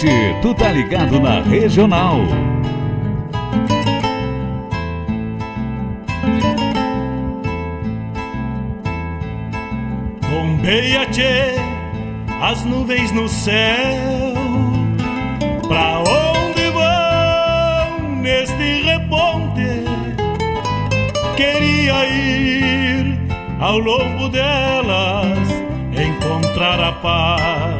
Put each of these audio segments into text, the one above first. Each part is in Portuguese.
noite, tu tá ligado na Regional. Bombeia, tchê, as nuvens no céu. Pra onde vão neste reponte? Queria ir ao longo delas, encontrar a paz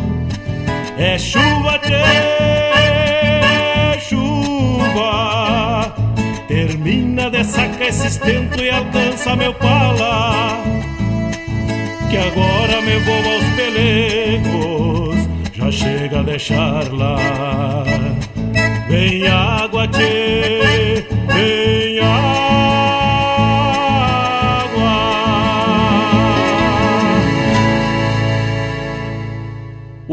É chuva, tchê, chuva. Termina de sacar esse estento e alcança meu pala. Que agora me vou aos pelecos, já chega a deixar lá. Vem água, tchê, vem água.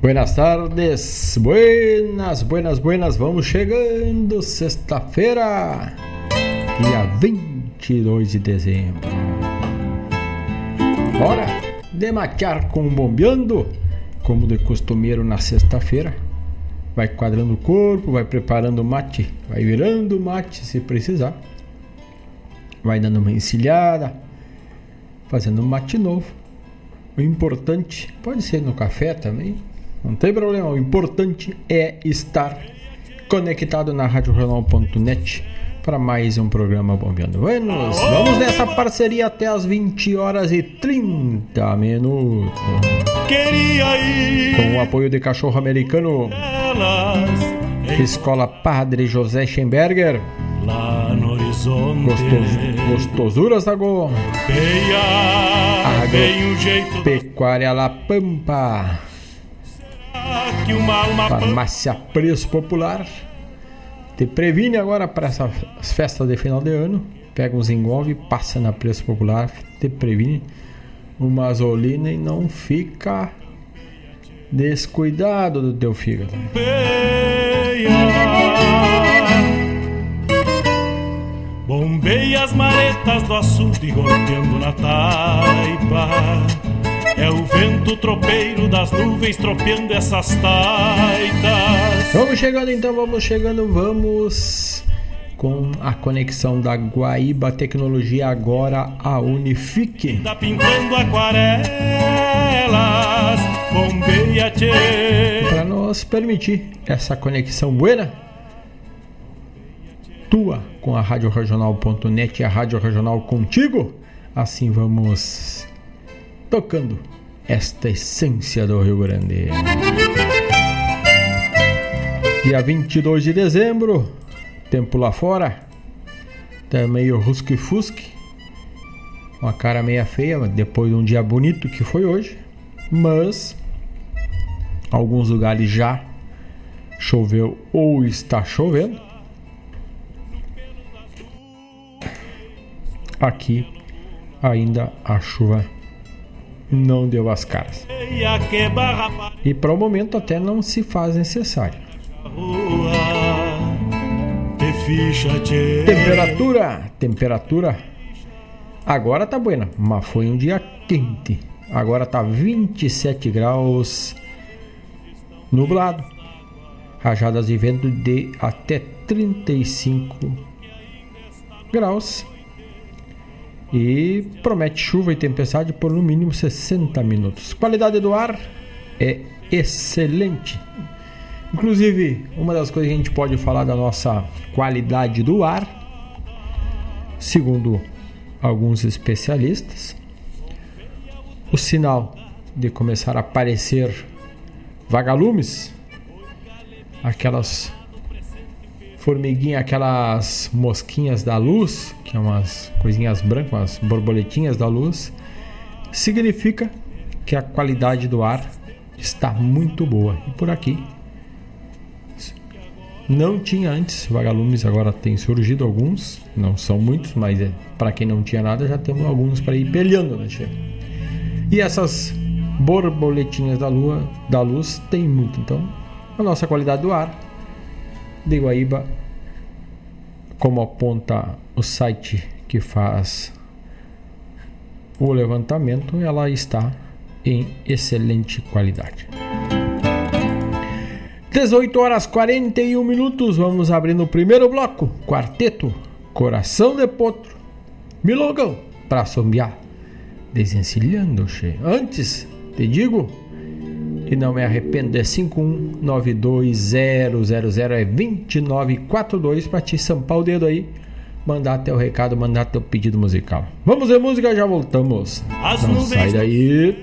Buenas tardes, buenas, buenas, buenas, vamos chegando, sexta-feira, dia 22 de dezembro. Hora de matear com bombeando, como de costumeiro na sexta-feira. Vai quadrando o corpo, vai preparando o mate, vai virando o mate se precisar. Vai dando uma encilhada, fazendo um mate novo. O importante, pode ser no café também, não tem problema, o importante é estar conectado na RadioJornal.net para mais um programa Bombeando Vamos, vamos nessa parceria até as 20 horas e 30 minutos. Com o apoio de Cachorro Americano, Escola Padre José Schemberger. Lá no horizonte. Gostos, gostosuras da Go. Pecuária La Pampa. Farmácia Preço Popular. Te previne agora para essas festas de final de ano. Pega uns engolve, passa na Preço Popular. Te previne uma azolina e não fica descuidado do teu fígado. Bombeia as maretas do açude golpeando na taipa é o vento tropeiro das nuvens tropeando essas taitas. Vamos chegando então, vamos chegando, vamos com a conexão da Guaíba Tecnologia agora a Unifique. Tá pintando aquarelas, bombeia Para nos permitir essa conexão buena tua com a Rádio Regional.net e a Rádio Regional contigo. Assim vamos tocando esta essência do Rio Grande. Dia 22 de dezembro, tempo lá fora, tá meio rusque-fusque, uma cara meia feia, depois de um dia bonito que foi hoje, mas alguns lugares já choveu ou está chovendo. Aqui ainda a chuva não deu as caras. E para o momento até não se faz necessário. Temperatura, temperatura. Agora tá buena, mas foi um dia quente. Agora tá 27 graus nublado. Rajadas de vento de até 35 graus. E promete chuva e tempestade por no mínimo 60 minutos. Qualidade do ar é excelente. Inclusive, uma das coisas que a gente pode falar da nossa qualidade do ar, segundo alguns especialistas, o sinal de começar a aparecer vagalumes, aquelas formiguinhas, aquelas mosquinhas da luz, que é umas coisinhas brancas, umas borboletinhas da luz, significa que a qualidade do ar está muito boa. E por aqui não tinha antes vagalumes, agora tem surgido alguns, não são muitos, mas é, para quem não tinha nada já temos alguns para ir peleando, né, che? E essas borboletinhas da lua, da luz tem muito, então a nossa qualidade do ar de Guaíba, como aponta o site que faz o levantamento, ela está em excelente qualidade. 18 horas 41 minutos, vamos abrindo o primeiro bloco. Quarteto, Coração de Potro, Milongão, pra sombiar, desencilhando, che. Antes, te digo, e não me arrependo, é 5192000 é 2942 pra te sampar o dedo aí, mandar teu recado, mandar teu pedido musical. Vamos ver música, já voltamos. As não sai daí.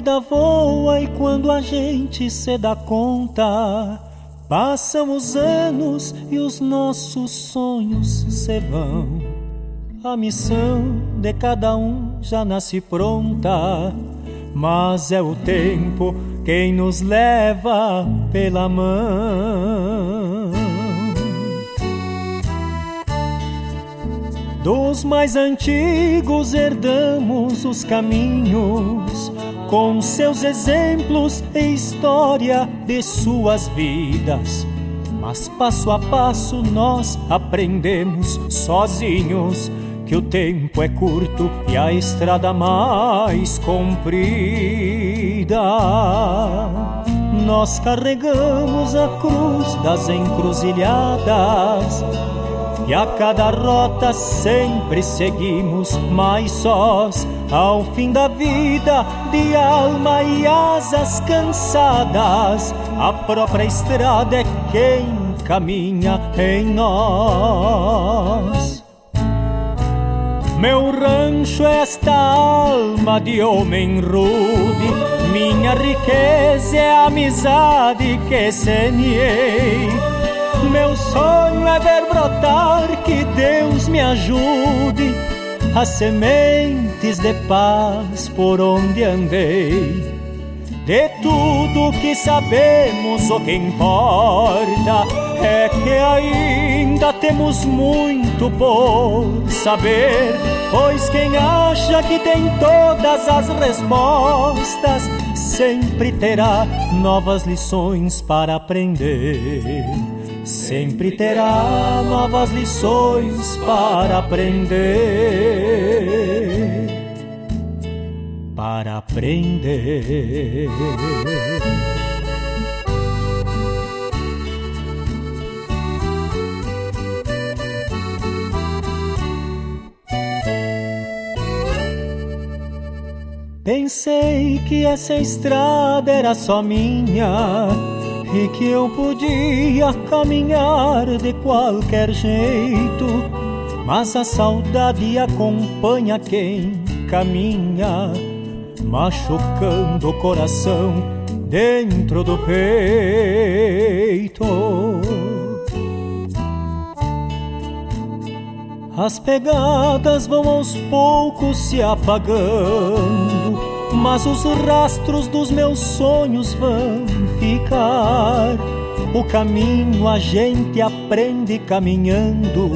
Vida voa e quando a gente se dá conta, passam os anos e os nossos sonhos se vão. A missão de cada um já nasce pronta, mas é o tempo quem nos leva pela mão. Dos mais antigos herdamos os caminhos com seus exemplos e história de suas vidas. Mas passo a passo nós aprendemos sozinhos que o tempo é curto e a estrada mais comprida. Nós carregamos a cruz das encruzilhadas e a cada rota sempre seguimos mais sós ao fim da vida, de alma e asas cansadas, a própria estrada é quem caminha em nós. Meu rancho é esta alma de homem rude, minha riqueza é a amizade que semeei. Meu sonho é ver brotar, que Deus me ajude as sementes de paz por onde andei. De tudo que sabemos, o que importa é que ainda temos muito por saber. Pois quem acha que tem todas as respostas sempre terá novas lições para aprender sempre terá novas lições para aprender. Para aprender. Pensei que essa estrada era só minha e que eu podia caminhar de qualquer jeito, mas a saudade acompanha quem caminha, machucando o coração dentro do peito. As pegadas vão aos poucos se apagando mas os rastros dos meus sonhos vão ficar. O caminho a gente aprende caminhando,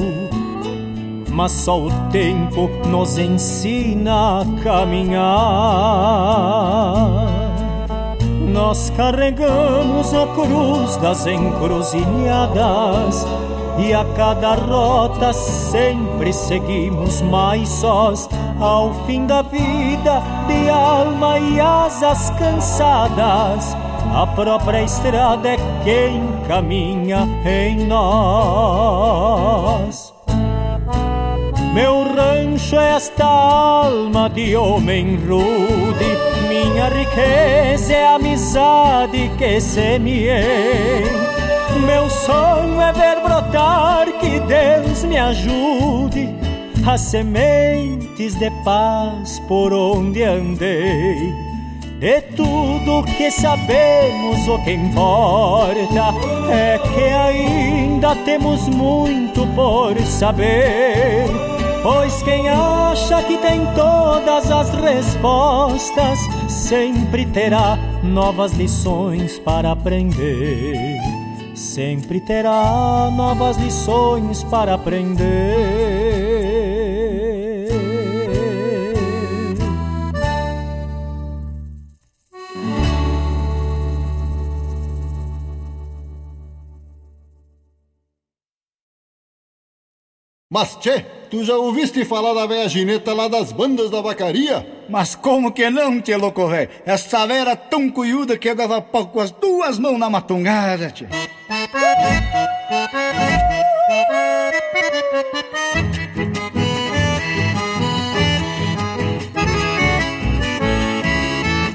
mas só o tempo nos ensina a caminhar. Nós carregamos a cruz das encruzilhadas e a cada rota sempre seguimos mais sós ao fim da vida de alma e asas cansadas. A própria estrada é quem caminha em nós. Meu rancho é esta alma de homem rude, minha riqueza é a amizade que semeei. Meu sonho é ver brotar, que Deus me ajude, as sementes de paz por onde andei. De tudo que sabemos, o que importa é que ainda temos muito por saber. Pois quem acha que tem todas as respostas sempre terá novas lições para aprender. Sempre terá novas lições para aprender. Mas, tchê, tu já ouviste falar da velha gineta lá das bandas da vacaria? Mas como que não, tchê louco velho? Essa velha era tão cuiuda que eu dava pau com as duas mãos na matungada, tchê.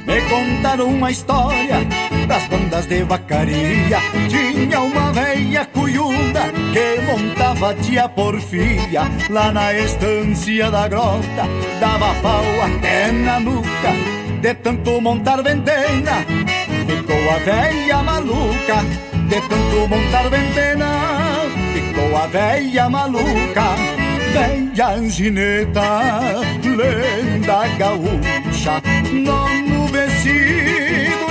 Me contaram uma história das bandas de vacaria. Tinha uma velha cuiuda que montava tia porfia. Lá na estância da grota Dava pau até na nuca. De tanto montar ventena Ficou a velha maluca. De tanto montar ventena Ficou a velha maluca. Velha angineta Lenda gaúcha Nono vestido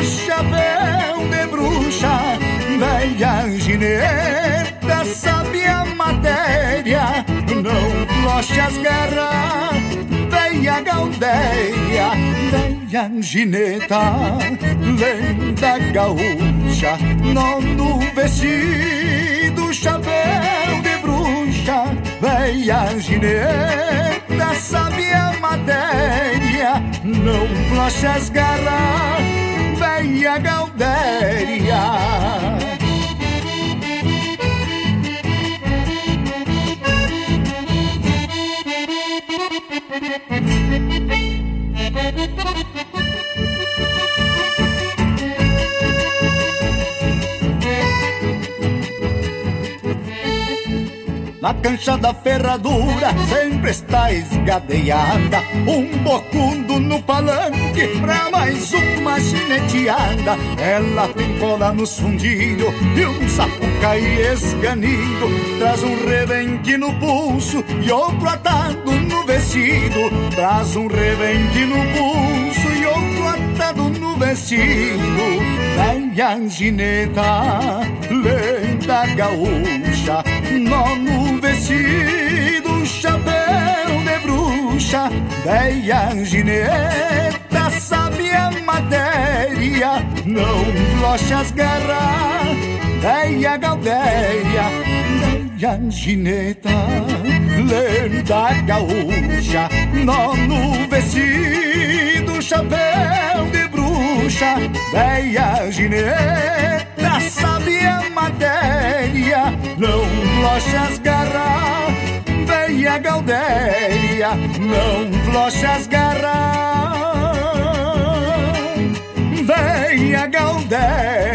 chapéu de bruxa, velha gineta, sabe a matéria, não floche as garras, velha galdeia, velha gineta, lenda gaúcha, nono vestido, chapéu de bruxa, velha gineta, sabe a matéria, não floche as garras, velha Galdéria. Na cancha da ferradura sempre está esgadeada. Um bocundo no palanque pra mais uma gineteada. Ela tem cola no fundilho e um sapucaí esganido. Traz um rebenque no pulso e outro atado no vestido. Traz um rebenque no pulso atado no vestido Velha angineta, lenda gaúcha Nono vestido, chapéu de bruxa Velha angineta, sabe a matéria Não floche as garras Velha galdeia Velha angineta, lenda gaúcha Nono vestido, chapéu de bruxa Velha gineta sabe a matéria Não floche as garras galdeia Não floche as garras galdeia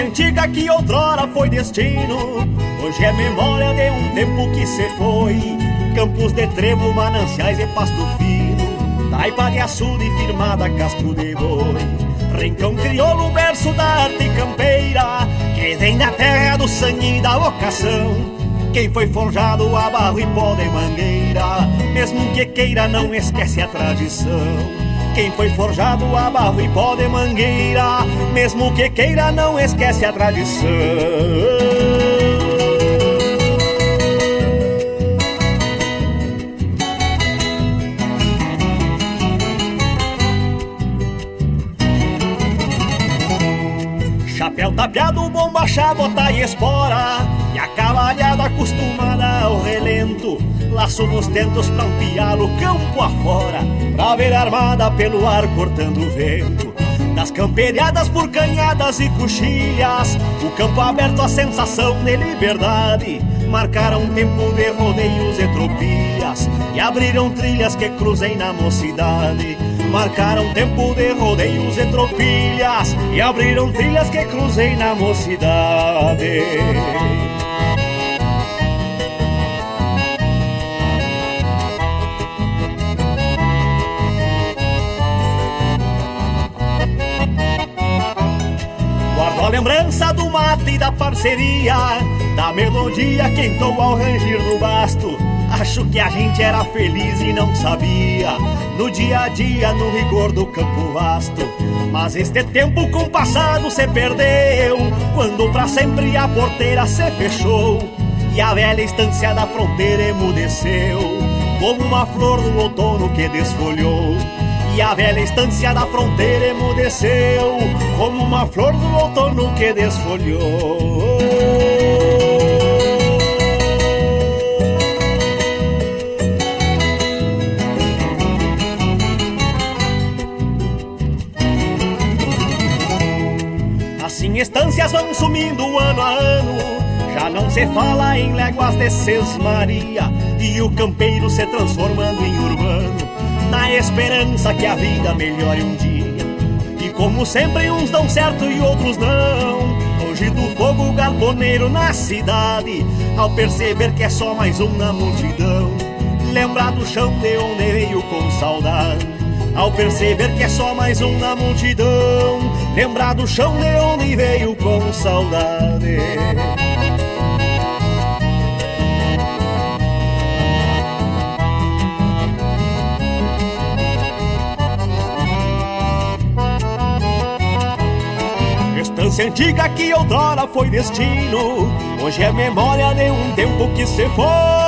Antiga que outrora foi destino Hoje é memória de um tempo que se foi. Campos de trevo, mananciais e pasto fino Taipa de açude firmada casco de boi. Rincão crioulo, berço da arte campeira Que vem da terra do sangue e da vocação. Quem foi forjado a barro e pó de mangueira Mesmo que queira não esquece a tradição quem foi forjado a barro e pó de mangueira, mesmo que queira, não esquece a tradição. Tapeado, bombacha, bota e espora, e a cavalhada acostumada ao relento. Laço nos tentos pra um pialo campo afora, pra ver armada pelo ar cortando o vento. Das camperiadas por canhadas e coxilhas, o campo aberto a sensação de liberdade, marcaram tempo de rodeios e tropilhas, e abriram trilhas que cruzei na mocidade. Marcaram tempo de rodeios e tropilhas e abriram trilhas que cruzei na mocidade. Guardo a lembrança do mate e da parceria, da melodia que entrou ao rangir do basto. Acho que a gente era feliz e não sabia, no dia a dia, no rigor do campo vasto. Mas este tempo com o passado se perdeu, quando pra sempre a porteira se fechou. E a velha estância da fronteira emudeceu, como uma flor do outono que desfolhou. E a velha estância da fronteira emudeceu. Como uma flor do outono que desfolhou Estâncias vão sumindo ano a ano Já não se fala em léguas de sesmaria E o campeiro se transformando em urbano na esperança que a vida melhore um dia. E como sempre, uns dão certo e outros não. Longe do fogo galponeiro na cidade, ao perceber que é só mais um na multidão. Lembrar do chão de onde veio com saudade. Ao perceber que é só mais um na multidão, lembrar do chão de onde veio com saudade. Estância antiga que outrora foi destino, hoje é memória de um tempo que se foi.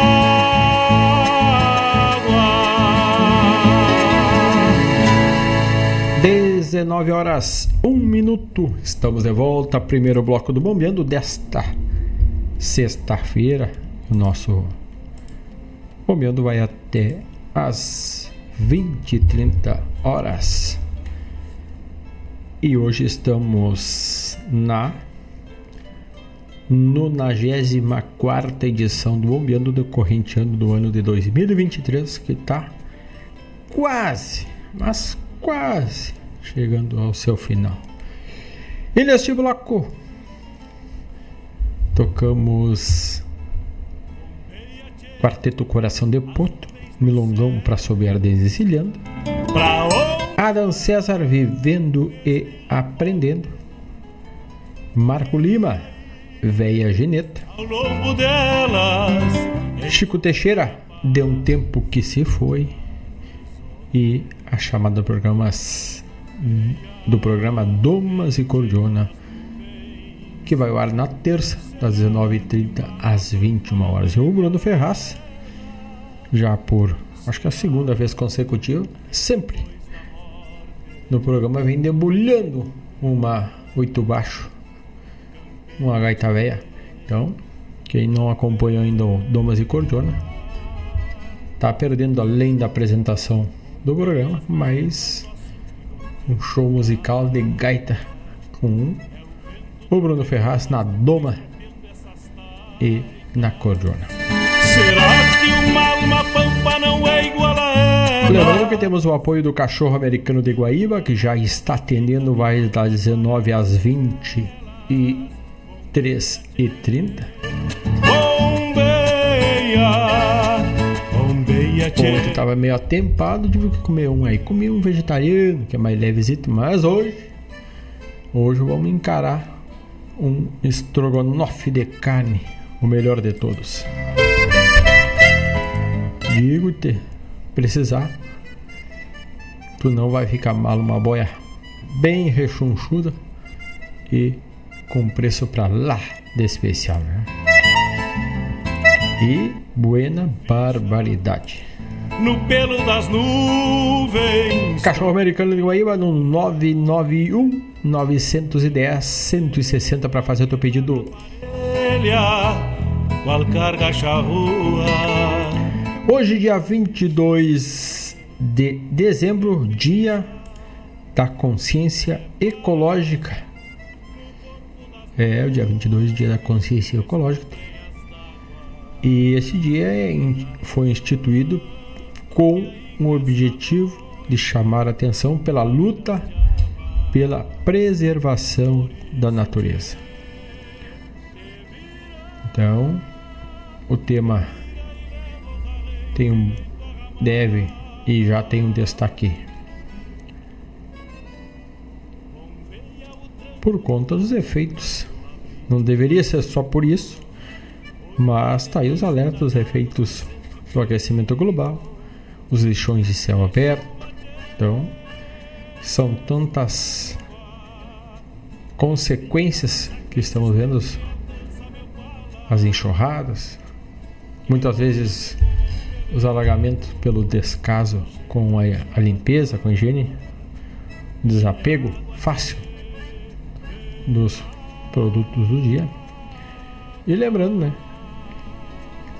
19 horas, 1 minuto. Estamos de volta. Primeiro bloco do Bombeando desta sexta-feira. O nosso Bombeando vai até as 20 e 30 horas. E hoje estamos na 94 edição do Bombeando do corrente ano do ano de 2023, que está quase, mas quase chegando ao seu final. E neste bloco. Tocamos Quarteto Coração de Poto, Milongão para Sobear Desencilhando, Adam César Vivendo e Aprendendo, Marco Lima, Véia Geneta, Chico Teixeira, De um Tempo que Se Foi, e a chamada programas do programa Domas e Cordiona, que vai ao ar na terça, das 19h30 às 21 horas. Eu, Bruno Ferraz, já por acho que é a segunda vez consecutiva, sempre no programa vem debulhando uma oito baixo, uma gaita véia. Então, quem não acompanhou ainda o Domas e Cordiona, tá perdendo além da apresentação do programa, mas um show musical de gaita com o Bruno Ferraz na Doma e na Cordiona. será que uma alma pampa não é igual a ela? Lembrando que temos o apoio do Cachorro Americano de Guaíba, que já está atendendo, vai das 19 às 20 e 3 e 30. Bombeia, tchê. Ontem estava meio atempado, tive que comer um aí. Comi um vegetariano, que é mais levezito, mas hoje, hoje vamos encarar um estrogonofe de carne, o melhor de todos. Digo-te, precisar, tu não vai ficar mal, uma boia bem rechonchuda e com preço pra lá de especial, né? E buena barbaridade. No pelo das nuvens. Cachorro Americano de Guaíba no 991 910 160 para fazer o teu pedido. Elha, qual carga charrua. Hoje, dia 22 de dezembro, dia da consciência ecológica. É, o dia 22, dia da consciência ecológica. E esse dia é foi instituído com o objetivo de chamar a atenção pela luta pela preservação da natureza. Então, o tema tem um deve e já tem um destaque por conta dos efeitos. Não deveria ser só por isso, mas tá aí os alertas dos efeitos do aquecimento global, os lixões de céu aberto. Então, são tantas consequências que estamos vendo as enxurradas muitas vezes os alagamentos pelo descaso com a, limpeza, com a higiene, desapego fácil dos produtos do dia. E lembrando, né?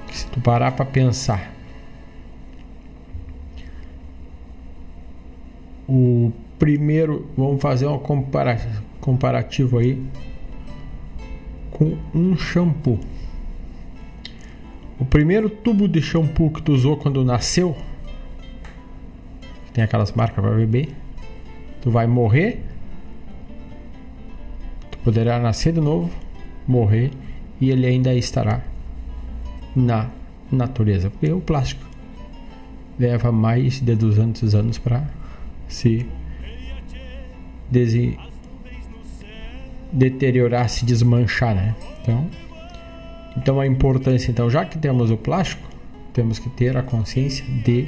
Que se tu parar para pensar, o primeiro, vamos fazer um comparativo aí com um shampoo. O primeiro tubo de shampoo que tu usou quando nasceu, tem aquelas marcas para beber, tu vai morrer, tu poderá nascer de novo, morrer e ele ainda estará na natureza, porque o plástico leva mais de 200 anos para se deteriorar, se desmanchar, né? Então, então a importância, então, já que temos o plástico, temos que ter a consciência de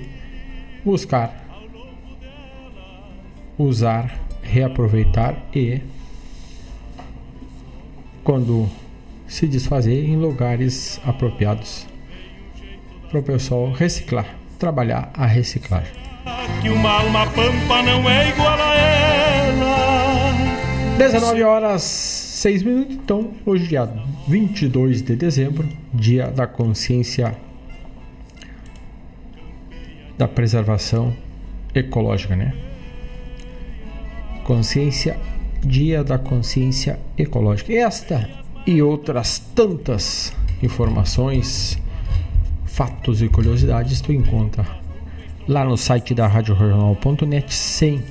buscar usar, reaproveitar e quando se desfazer em lugares apropriados para o pessoal reciclar, trabalhar a reciclagem. Que uma alma pampa não é igual a ela. 19 horas 6 minutos. Então, hoje, dia 22 de dezembro, dia da consciência da preservação ecológica, né? Consciência, dia da consciência ecológica. Esta e outras tantas informações, fatos e curiosidades tu encontra lá no site da RadioRegional.net sem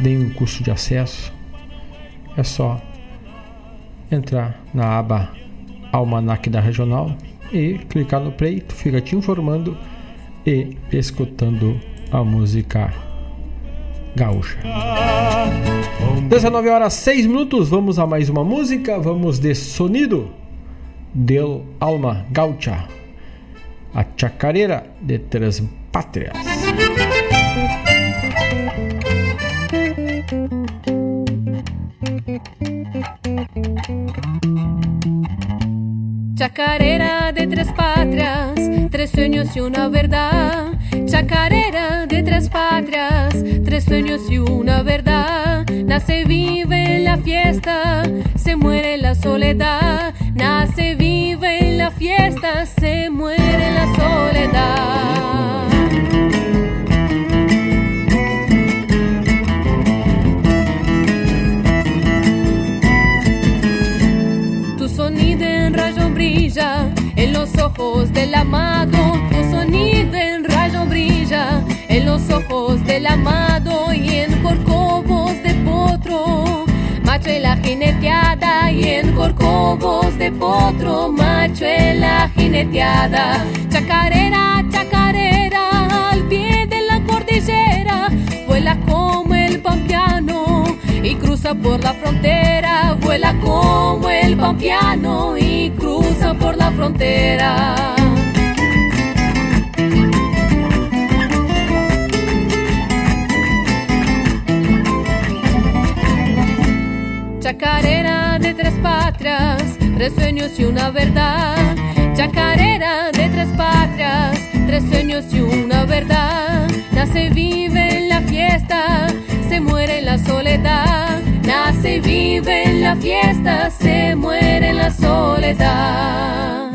nenhum custo de acesso. É só entrar na aba Almanac da Regional e clicar no play, tu fica te informando e escutando a música gaúcha. 19 horas 6 minutos, vamos a mais uma música, vamos de sonido. Del alma gaúcha, a chacareira de Três Pátrias. Chacarera de tres patrias, tres sueños y una verdad. Chacarera de tres patrias, tres sueños y una verdad. Nace, vive en la fiesta, se muere en la soledad. Nace, vive en la fiesta, se muere en la soledad. Ojos del amado, tu sonido en rayo brilla en los ojos del amado y en corcovos de potro. Macho en la jineteada y en corcovos de potro, macho en la jineteada. Chacarera, chacarera, al pie de la cordillera, vuela como el pampiano y cruza por la frontera, vuela como el pampiano y cruza por la frontera. Chacarera de tres patrias, tres sueños y una verdad. Chacarera de tres patrias, tres sueños y una verdad. Nace, vive en la fiesta se muere en la soledad. Nace, vive en la fiesta, se muere en la soledad.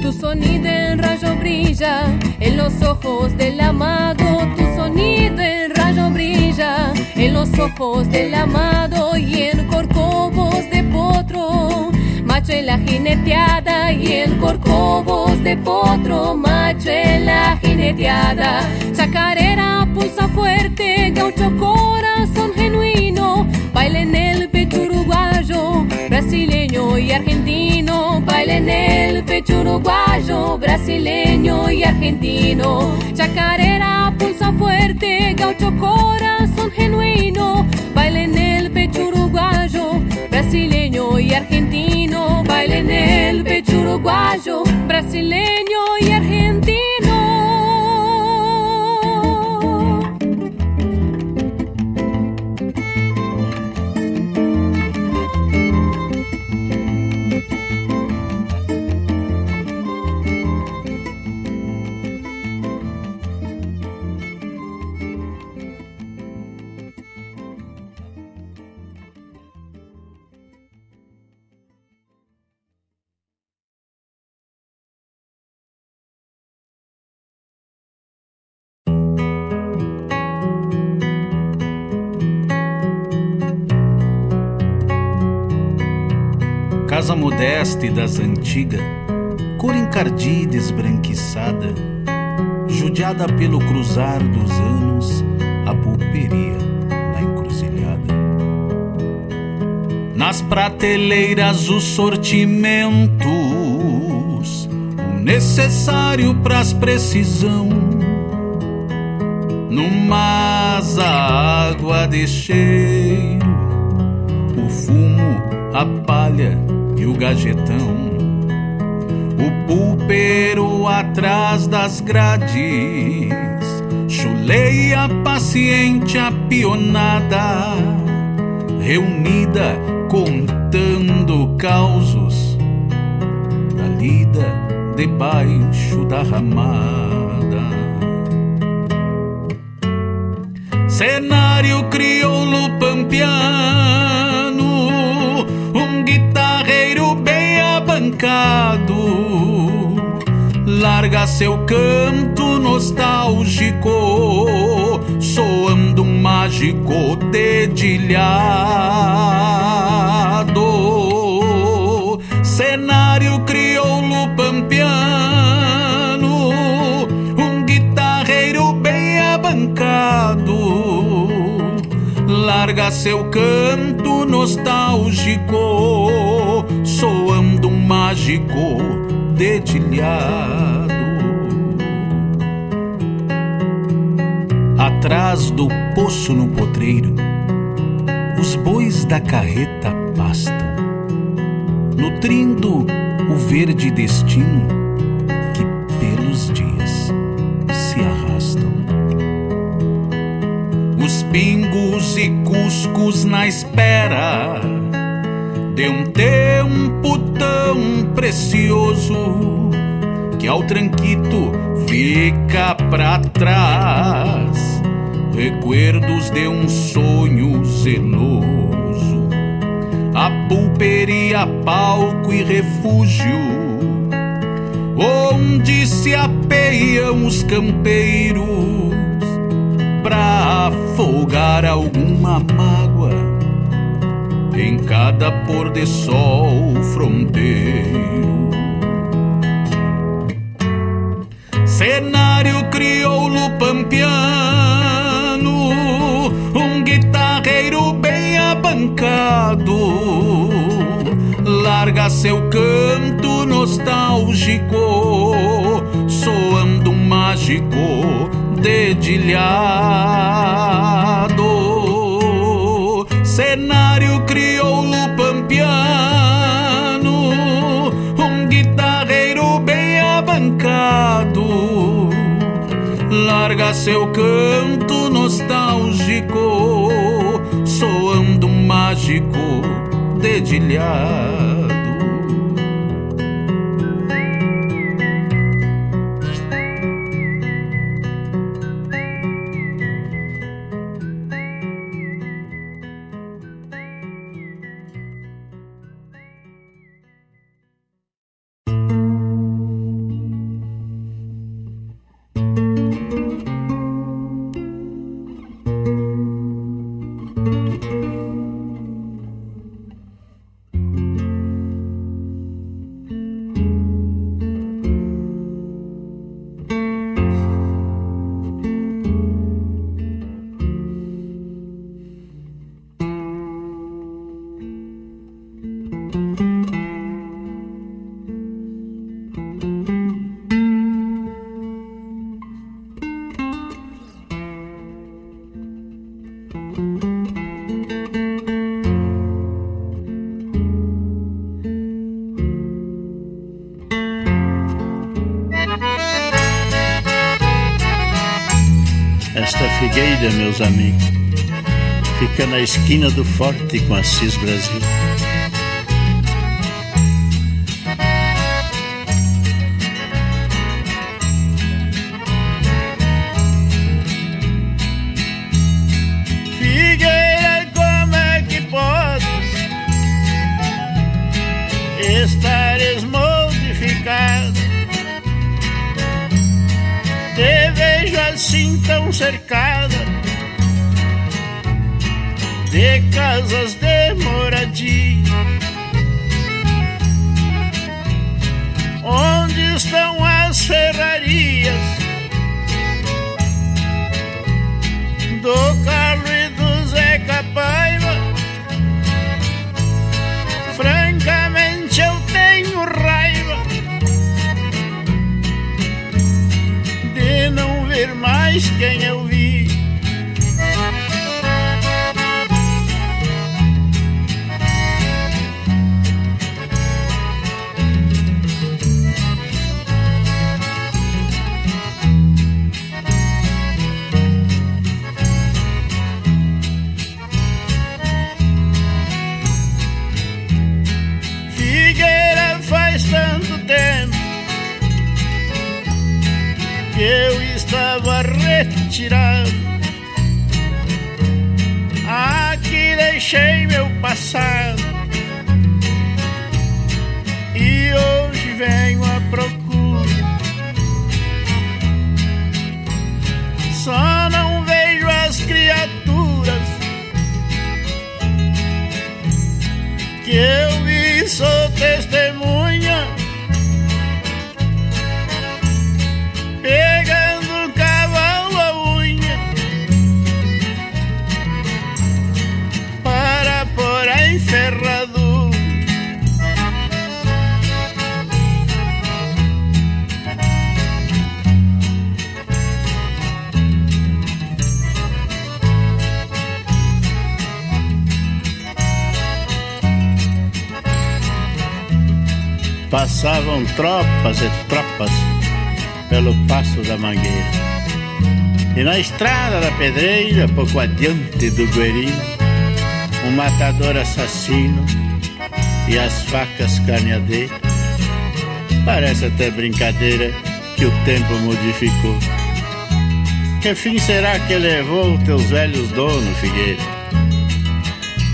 Tu sonido en rayo brilla en los ojos del amado. Tu sonido en rayo brilla los ojos del amado y en corcovos de potro. Macho en la jineteada y en corcovos de potro, macho en la jineteada. Chacarera pulsa fuerte, gaucho corazón genuino, baila en el pecho uruguayo, brasileño y argentino, baila en el pecho uruguayo, brasileño y argentino. Chacarera pulsa fuerte, gaucho corazón genuino, baila en el pecho uruguayo, brasileño y argentino, baila en el pecho uruguayo, brasileño y argentino. Casa modesta e das antigas, cor encardida esbranquiçada, judiada pelo cruzar dos anos, a pulperia na encruzilhada. Nas prateleiras os sortimentos, o necessário pras precisão. No mas a água de cheiro, o fumo, a palha e o gajetão. O pulpeiro atrás das grades, chuleia paciente a pionada, reunida contando causos da lida debaixo da ramada. Cenário crioulo pampiano, um guitarreiro bem abancado, larga seu canto nostálgico, soando um mágico dedilhado. Cenário crioulo pampiano, um guitarreiro bem abancado, larga seu canto nostálgico, soando um mágico dedilhado. Atrás do poço no potreiro, os bois da carreta pastam, nutrindo o verde destino pingos e cuscos na espera de um tempo tão precioso que ao tranquito fica pra trás recuerdos de um sonho zeloso, a pulperia, palco e refúgio, onde se apeiam os campeiros pra afogar alguma mágoa em cada pôr de sol fronteiro. Cenário crioulo pampiano, um guitarreiro bem abancado, larga seu canto nostálgico, soando um mágico dedilhado. Cenário crioulo pampiano, um guitarreiro bem abancado, larga seu canto nostálgico, soando um mágico dedilhado. Esquina do Forte com a Cis Brasil. Figueira, como é que podes estares modificado? Te vejo assim tão cercada casas de moradia. Onde estão as ferrarias do Carlos e do Zeca Paiva? Francamente eu tenho raiva de não ver mais quem eu tirar. Passavam tropas e tropas pelo passo da mangueira. E na estrada da pedreira, pouco adiante do Guerino, um matador assassino e as facas carneadeiras. Parece até brincadeira que o tempo modificou. Que fim será que levou teus velhos donos, Figueira?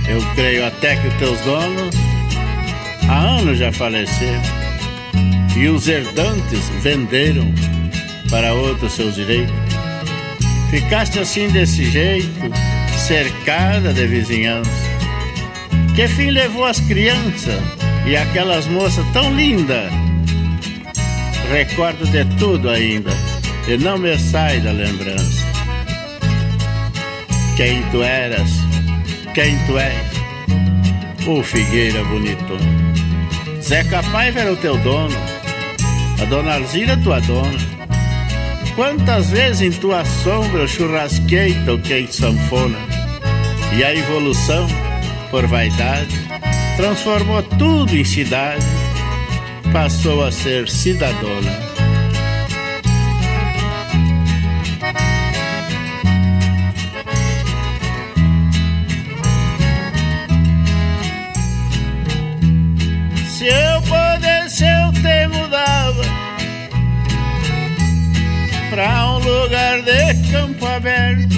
Eu creio até que os teus donos há anos já faleceram e os herdantes venderam para outros seus direitos. Ficaste assim desse jeito, cercada de vizinhança. Que fim levou as crianças e aquelas moças tão lindas? Recordo de tudo ainda e não me sai da lembrança. Quem tu eras, quem tu és, ô Figueira bonito. Zeca Paiva era o teu dono, a dona Alzira tua dona. Quantas vezes em tua sombra eu churrasquei, toquei sanfona. E a evolução, por vaidade, transformou tudo em cidade, passou a ser cidadona. Te mudava pra um lugar de campo aberto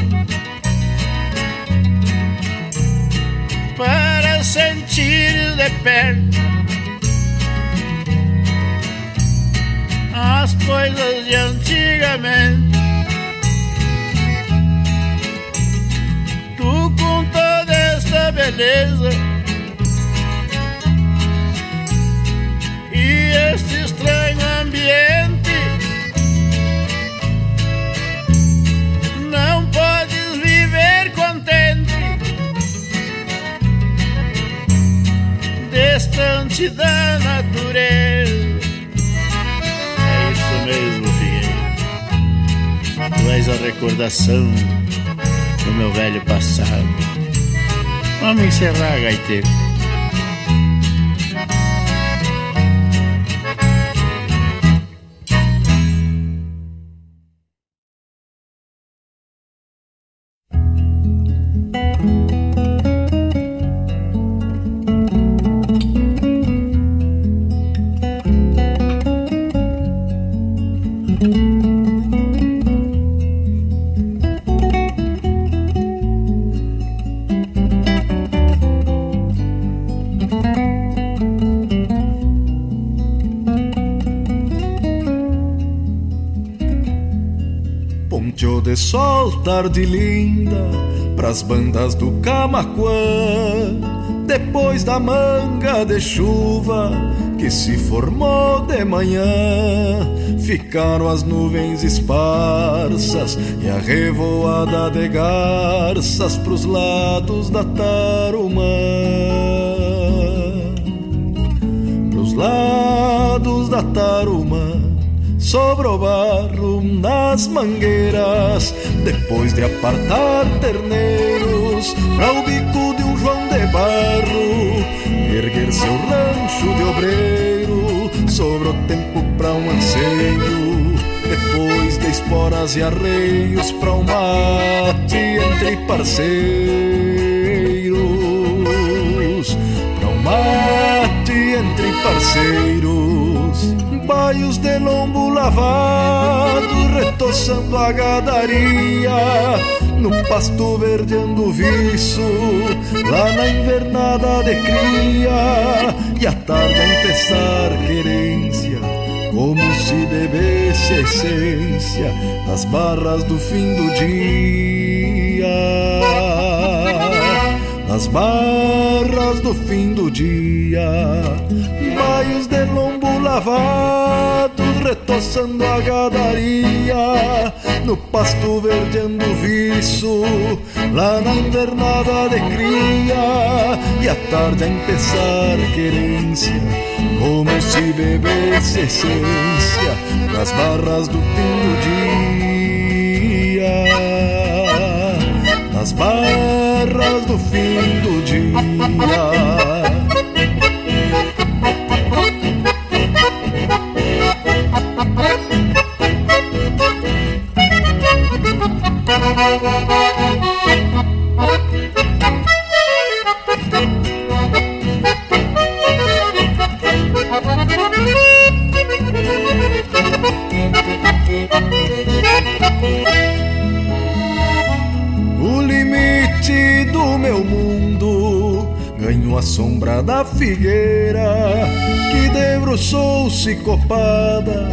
para sentir de perto as coisas de antigamente. Tu com toda esta beleza este estranho ambiente. Não podes viver contente, distante da natureza. É isso mesmo, Figueira. Tu és a recordação do meu velho passado. Vamos encerrar, gaiteiro. Tarde linda, pras bandas do Camaquã. Depois da manga de chuva que se formou de manhã, ficaram as nuvens esparsas e a revoada de garças pros lados da Tarumã. Pros lados da Tarumã sobrou barro nas mangueiras, depois de apartar terneiros para o bico de um João de Barro, erguer seu rancho de obreiro, sobrou tempo para um anseio, depois de esporas e arreios para um mate entre parceiros, para um mate entre parceiros baios de lombo lavado, retoçando a gadaria, no pasto verdeando viço, lá na invernada de cria, e à tarde a empezar querência, como se bebesse a essência das barras do fim do dia. Nas barras do fim do dia, baios de lombo lavado, retoçando a gadaria, no pasto verdeando viço, lá na invernada de cria, e à tarde a empezar querência, como se bebesse essência, nas barras do fim do dia nas barras do fim do dia. O limite do meu mundo ganhou a sombra da figueira que debruçou-se copada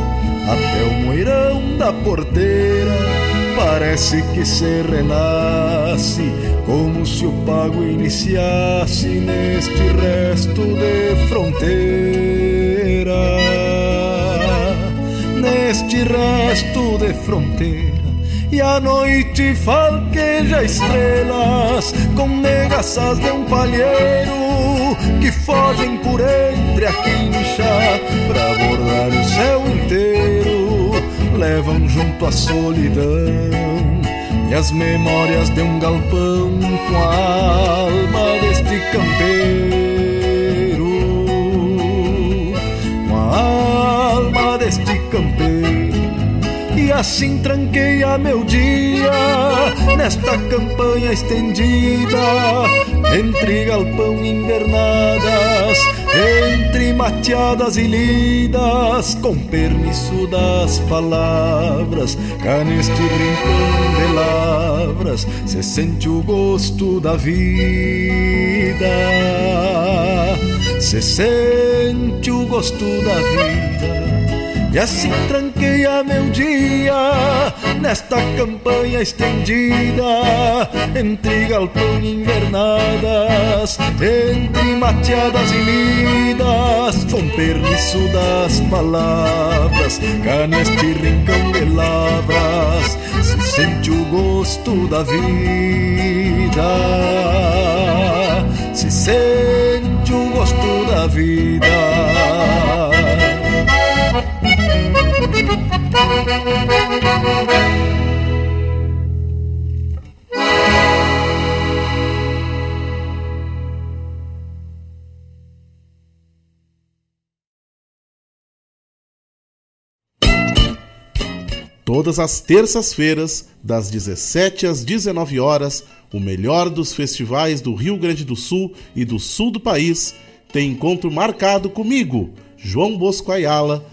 até o moirão da porteira. Parece que se renasce como se o pago iniciasse neste resto de fronteira. Neste resto de fronteira e a noite falqueja estrelas com negaças de um palheiro que fogem por entre a quincha pra abordar o céu inteiro. Levam junto a solidão. E as memórias de um galpão com a alma deste campeiro. Com a alma deste campeiro. E assim tranqueia meu dia nesta campanha estendida entre galpão e invernadas, entre mateadas e lidas, com permisso das palavras, cá neste rincão de lavras se sente o gosto da vida, se sente o gosto da vida. E assim tranqueia meu dia nesta campanha estendida entre galpão e invernadas, entre mateadas e lidas, com permisso das palavras, cá neste rincão de lavras se sente o gosto da vida, se sente o gosto da vida. Todas as terças-feiras, das 17 às 19 horas, o melhor dos festivais do Rio Grande do Sul e do sul do país tem encontro marcado comigo, João Bosco Ayala,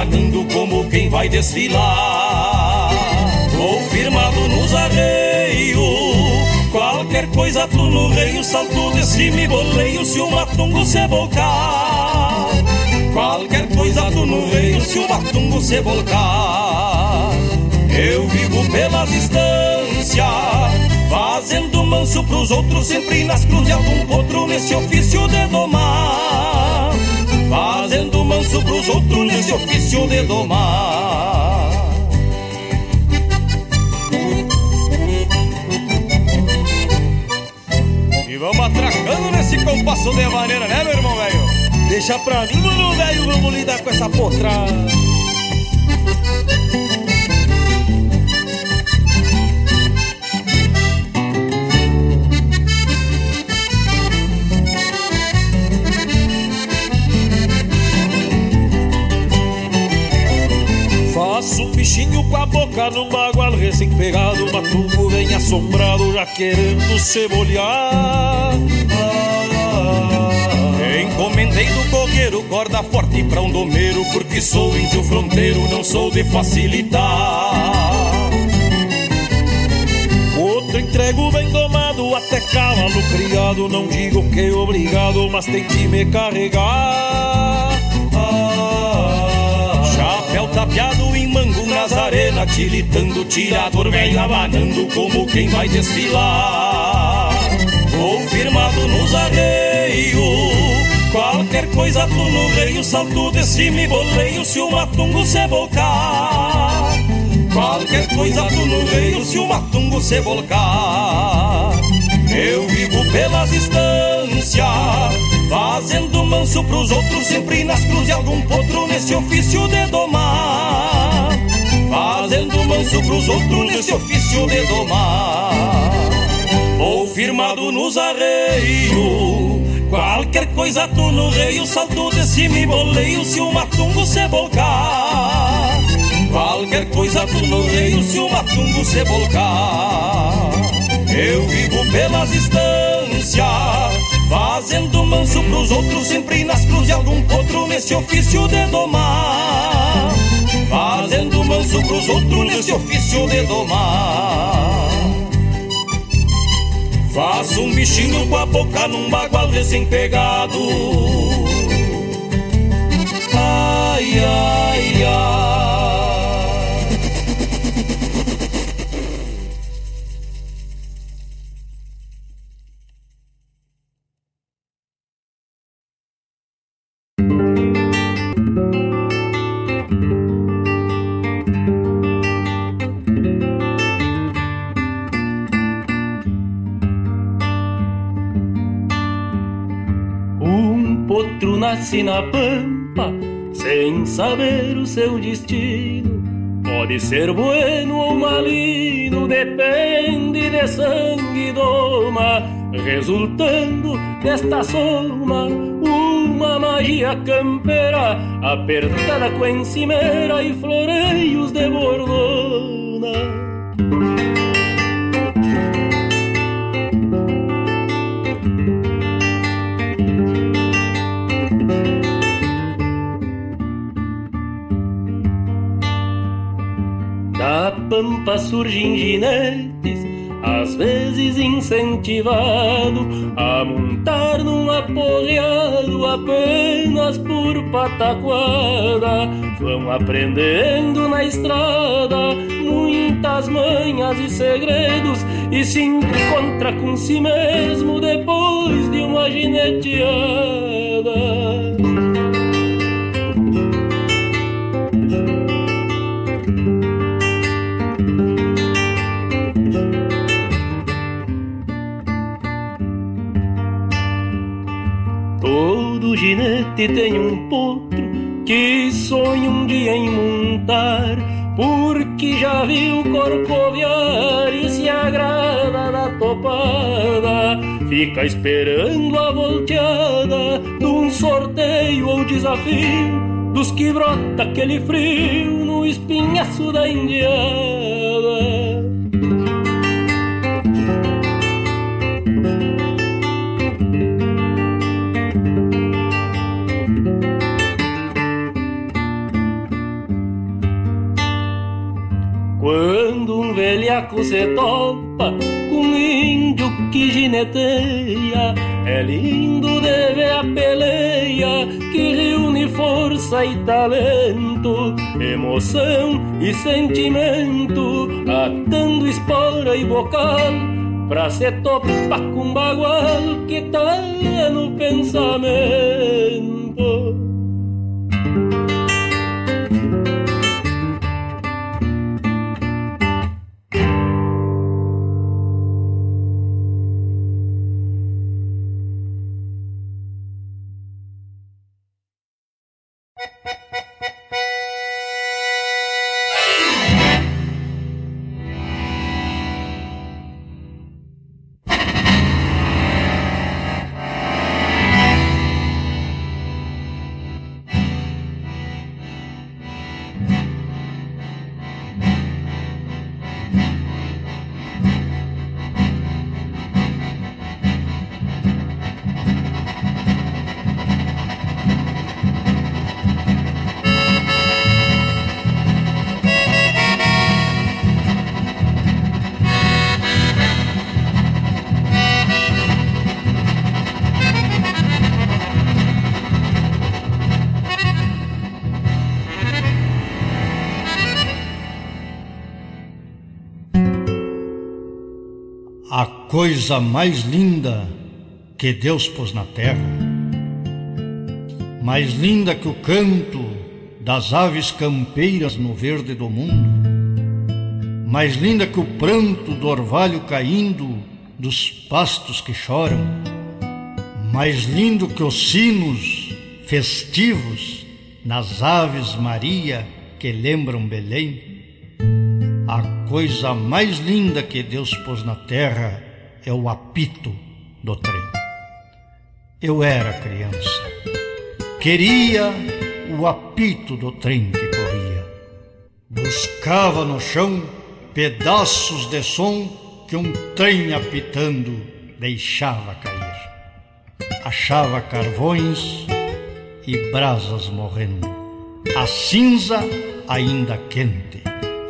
Abagando Como quem vai desfilar. Vou firmado nos arreios. Qualquer coisa tu no reio Salto de cima e boleio Se o matungo se volcar. Qualquer coisa tu no reio Se o matungo se volcar. Eu vivo pela distância Fazendo manso pros outros, sempre nas cruzes algum potro nesse ofício de domar. Fazendo manso pros outros nesse ofício de domar. E vamos atracando nesse compasso de maneira, né, meu irmão velho? Deixa pra mim, mano velho, vamos lidar com essa potrada. Boca num bagual recém-pegado Matungo vem assombrado já querendo cebolhar Encomendei do cogueiro corda forte pra um domeiro Porque sou índio fronteiro, não sou de facilitar. Outro entrego bem domado, até cavalo criado Não digo que obrigado, mas tem que me carregar tapeado em mango nas arenas Tilitando, tirador velho abanando Como quem vai desfilar. Vou firmado nos arreios Qualquer coisa tu no reio Salto de cima e boleio Se o matungo se volcar Qualquer coisa tu no reio Se o matungo se volcar Eu vivo pelas distâncias Fazendo manso pros outros Sempre nas cruzes algum potro Nesse ofício de domar. Fazendo manso pros outros Nesse ofício de domar. Ou firmado nos arreios Qualquer coisa tu no reio Salto de cima e boleio Se o matungo se volcar. Qualquer coisa tu no reio Se o matungo se volcar. Eu vivo pelas distâncias Fazendo manso pros outros Sempre nas cruzes algum potro Nesse ofício de domar. Fazendo manso pros outros Nesse ofício de domar. Faço um bichinho com a boca num bagual recém-pegado ai, ai nasce na pampa sem saber o seu destino. Pode ser bueno ou maligno, depende de sangue e doma, resultando desta soma uma magia campeira, apertada com encimeira e floreios de bordona. Pampa surgem ginetes, às vezes incentivado a montar num aporreado apenas por pataquada. Vão aprendendo na estrada muitas manhas e segredos e se encontra com si mesmo depois de uma gineteada. Ginete tem um potro que sonha um dia em montar, porque já viu corcoviar e se agrada da topada. Fica esperando a volteada de um sorteio ou desafio dos que brota aquele frio no espinhaço da indiada. Se topa com índio que gineteia. É lindo de ver a peleia que reúne força e talento, emoção e sentimento, atando espora e bocal pra se topar com bagual que tá no pensamento. Coisa mais linda que Deus pôs na terra, mais linda que o canto das aves campeiras no verde do mundo, mais linda que o pranto do orvalho caindo dos pastos que choram, mais lindo que os sinos festivos nas aves Maria que lembram Belém. A coisa mais linda que Deus pôs na terra é o apito do trem. Eu era criança, queria o apito do trem que corria. Buscava no chão pedaços de som que um trem apitando deixava cair. Achava carvões e brasas morrendo, a cinza ainda quente,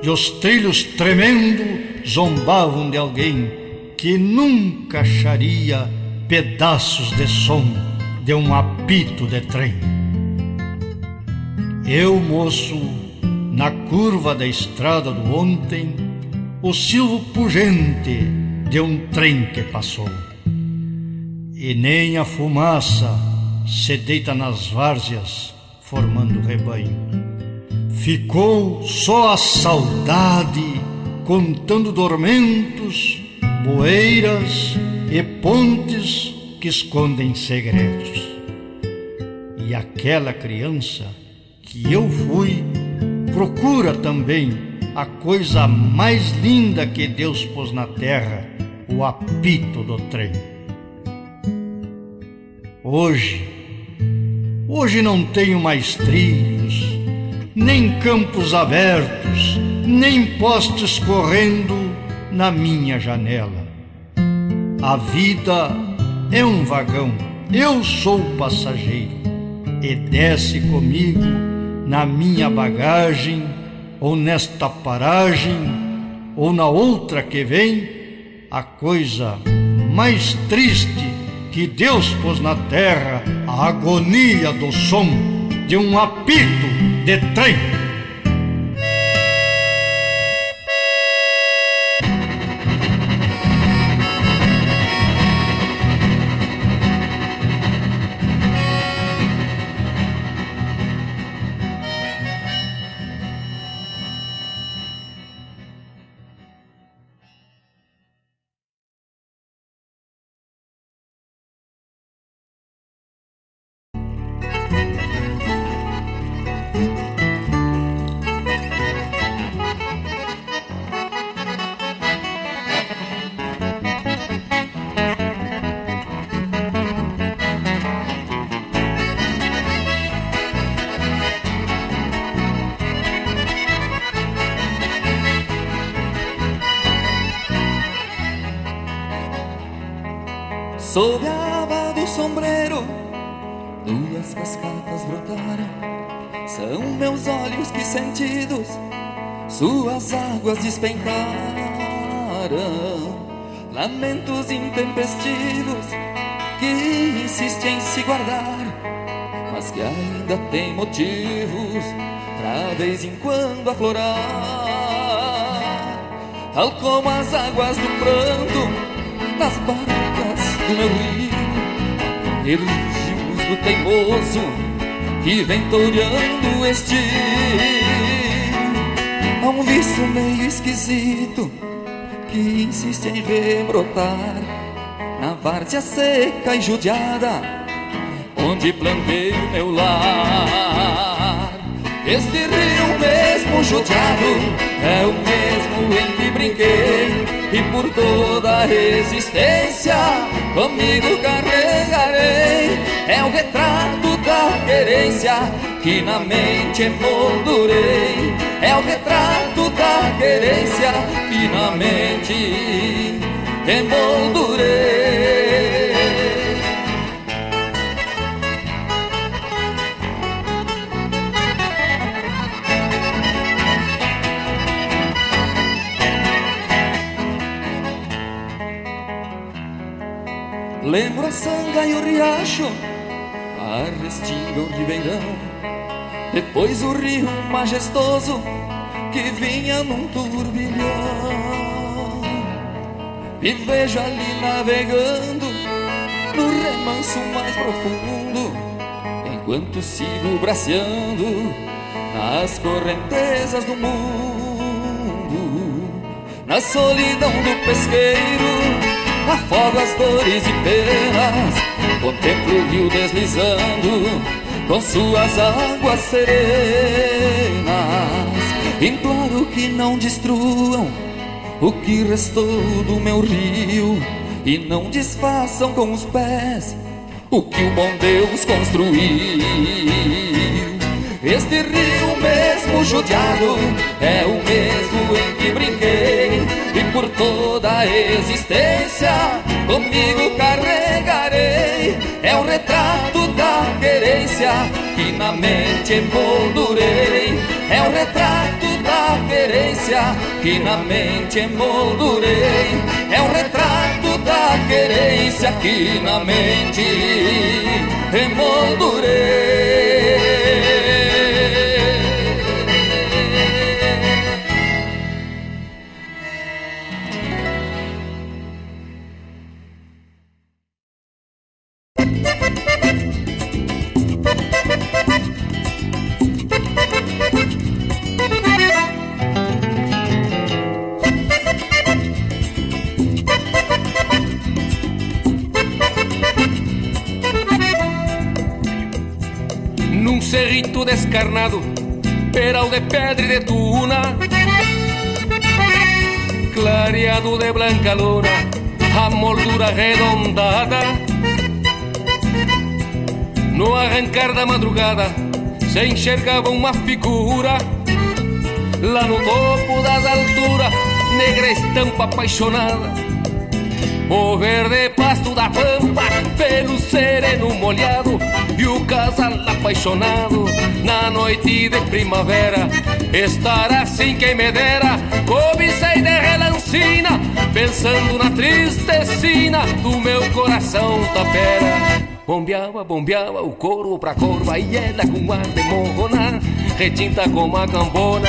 e os trilhos tremendo zombavam de alguém que nunca acharia pedaços de som de um apito de trem. Eu, moço, na curva da estrada do ontem, o silvo pungente de um trem que passou. E nem a fumaça se deita nas várzeas, formando rebanho. Ficou só a saudade contando dormentos poeiras e pontes que escondem segredos. E aquela criança que eu fui procura também a coisa mais linda que Deus pôs na terra, o apito do trem. Hoje, hoje não tenho mais trilhos, nem campos abertos, nem postes correndo na minha janela. A vida é um vagão, eu sou passageiro, e desce comigo na minha bagagem, ou nesta paragem, ou na outra que vem, a coisa mais triste que Deus pôs na terra, a agonia do som de um apito de trem. Motivos pra vez em quando aflorar, tal como as águas do pranto nas barcas do meu rio, elogios do teimoso que vem toreando este Há um vício meio esquisito que insiste em rebrotar na várzea seca e judiada onde plantei meu lar. Este rio mesmo judiado é o mesmo em que brinquei e por toda a resistência comigo carregarei. É o retrato da querência que na mente emoldurei. É o retrato da querência que na mente emoldurei. Lembro a sanga e o riacho, a restinga o ribeirão depois o rio majestoso que vinha num turbilhão. Me vejo ali navegando no remanso mais profundo, enquanto sigo braceando nas correntezas do mundo. Na solidão do pesqueiro, afogo as dores e penas, contemplo o rio deslizando com suas águas serenas. Imploro que não destruam o que restou do meu rio e não desfaçam com os pés o que o bom Deus construiu. Este rio mesmo judiado é o mesmo em que brinquei e por toda a existência comigo carregarei. É um retrato da querência que na mente emoldurei. É um retrato da querência que na mente emoldurei. É um retrato da querência que na mente emoldurei. Cerrito descarnado, peral de pedra e de tuna, clareado de blanca luna, a moldura arredondada. No arrancar da madrugada, se enxergava uma figura, lá no topo das alturas, negra estampa apaixonada o verde pasto da pampa, pelo sereno molhado E o casal apaixonado na noite de primavera Estar assim quem me dera Cobicei de relance sina, pensando na tristecina do meu coração tapera. Bombeava, bombeava o corvo pra corva e ela com ar de morrona, retinta como a cambona,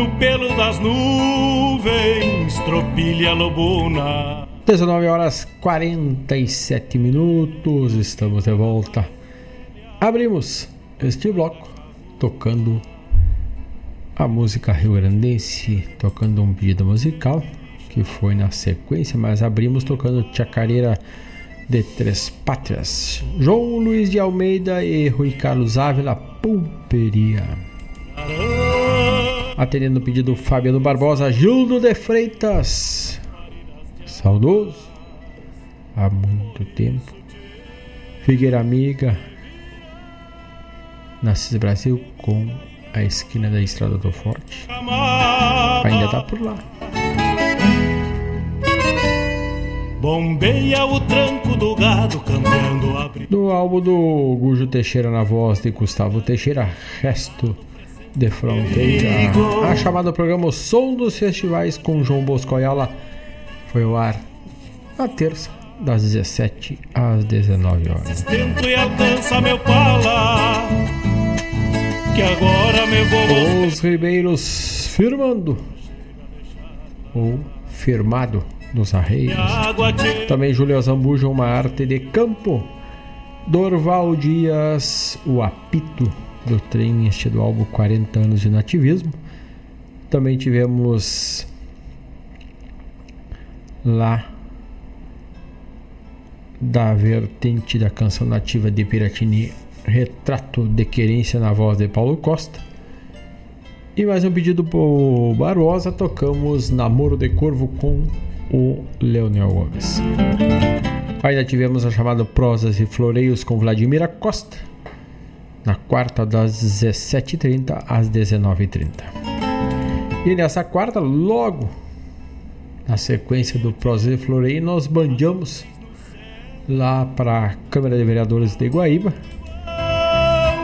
no pelo das nuvens, tropilha lobuna. 19 horas 47 minutos, estamos de volta. Abrimos este bloco tocando a música rio-grandense, tocando um pedido musical que foi na sequência, mas abrimos tocando Chacareira de Três Pátrias. João Luiz de Almeida e Rui Carlos Ávila, Pulperia. Atendendo o pedido Fabiano Barbosa, Gildo de Freitas. Saudoso. Há muito tempo. Figueira Amiga. Nascis Brasil com a esquina da Estrada do Forte. Ainda tá por lá. Bombeia o tranco do gado, cambiando a Do álbum do Gujo Teixeira na voz de Gustavo Teixeira, Resto de Fronteira. A chamada programa O Som dos Festivais com João Bosco Ayala foi ao ar na terça, das 17 às 19 horas. Os Ribeiros firmando ou firmado nos arreios. Também Júlio Zambuja, uma arte de campo. Dorval Dias, o apito do trem, este do álbum 40 anos de nativismo. Também tivemos lá da vertente da canção nativa de Piratini, Retrato de Querência na voz de Paulo Costa. E mais um pedido por Barbosa, tocamos Namoro de Corvo com o Leonel Gomes. Ainda tivemos a chamada Prosas e Floreios com Vladimir Costa, na quarta das 17h30 às 19h30. E nessa quarta, logo na sequência do Prosas e Floreios, nós bandeamos lá para a Câmara de Vereadores de Guaíba,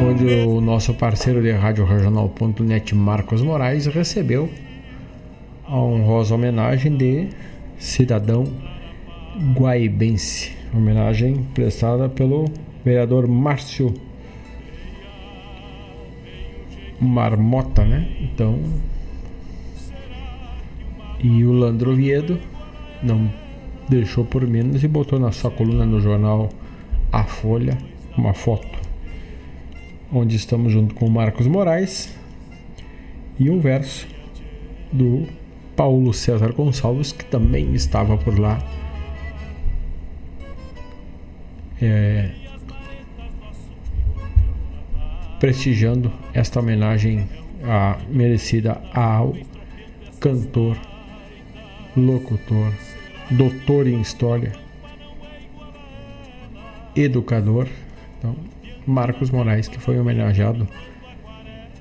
onde o nosso parceiro de Rádio Regional.net, Marcos Moraes, recebeu a honrosa homenagem de cidadão guaibense. Homenagem prestada pelo vereador Márcio Marmota, né? Então. E o Landro Oviedo não deixou por menos e botou na sua coluna no jornal A Folha uma foto onde estamos junto com o Marcos Moraes e um verso do Paulo César Gonçalves, que também estava por lá. É, prestigiando esta homenagem a, merecida ao cantor, locutor, doutor em história, educador, então, Marcos Moraes, que foi homenageado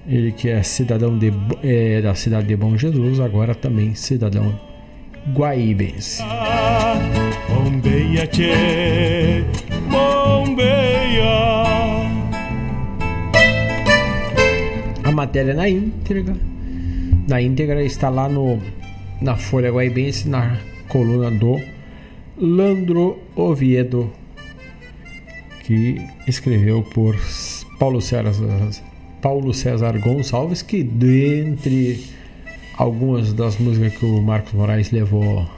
ele que é cidadão de, é, da cidade de Bom Jesus, agora também cidadão guaíbense. Bombeia, tchê, bombeia. Matéria na íntegra, na íntegra está lá no na Folha Guaibense, na coluna do Landro Oviedo, que escreveu por Paulo César Paulo César Gonçalves, que dentre algumas das músicas que o Marcos Moraes levou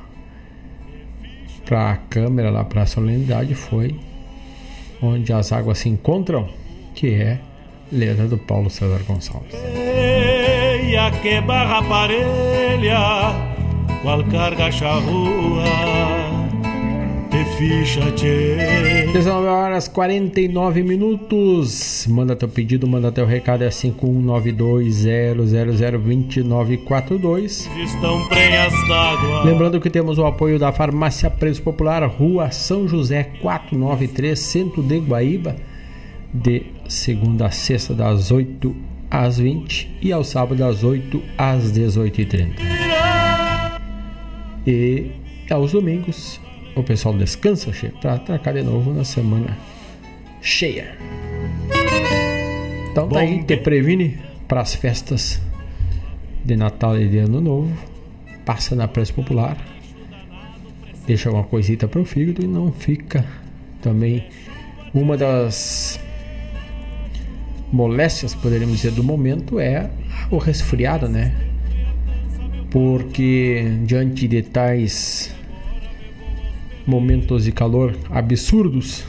para a câmera lá para a solenidade foi Onde as Águas Se Encontram, que é letra do Paulo César Gonçalves. Eia que barra parelha, qual carga charrua ficha, tchê. 19 horas 49 minutos. Manda teu pedido, manda teu recado é 51920002942. Estão prenhas d'água. Lembrando que temos o apoio da Farmácia Preço Popular, Rua São José 493, Centro de Guaíba, de segunda a sexta das 8 às 20 e ao sábado das 8 às 18h30. E aos domingos o pessoal descansa para atacar de novo na semana cheia. Então tá aí, te previne para as festas de Natal e de Ano Novo. Passa na pressa popular. Deixa uma coisita para o fígado e não fica também uma das moléstias, poderíamos dizer, do momento é o resfriado, né? porque diante de tais momentos de calor absurdos,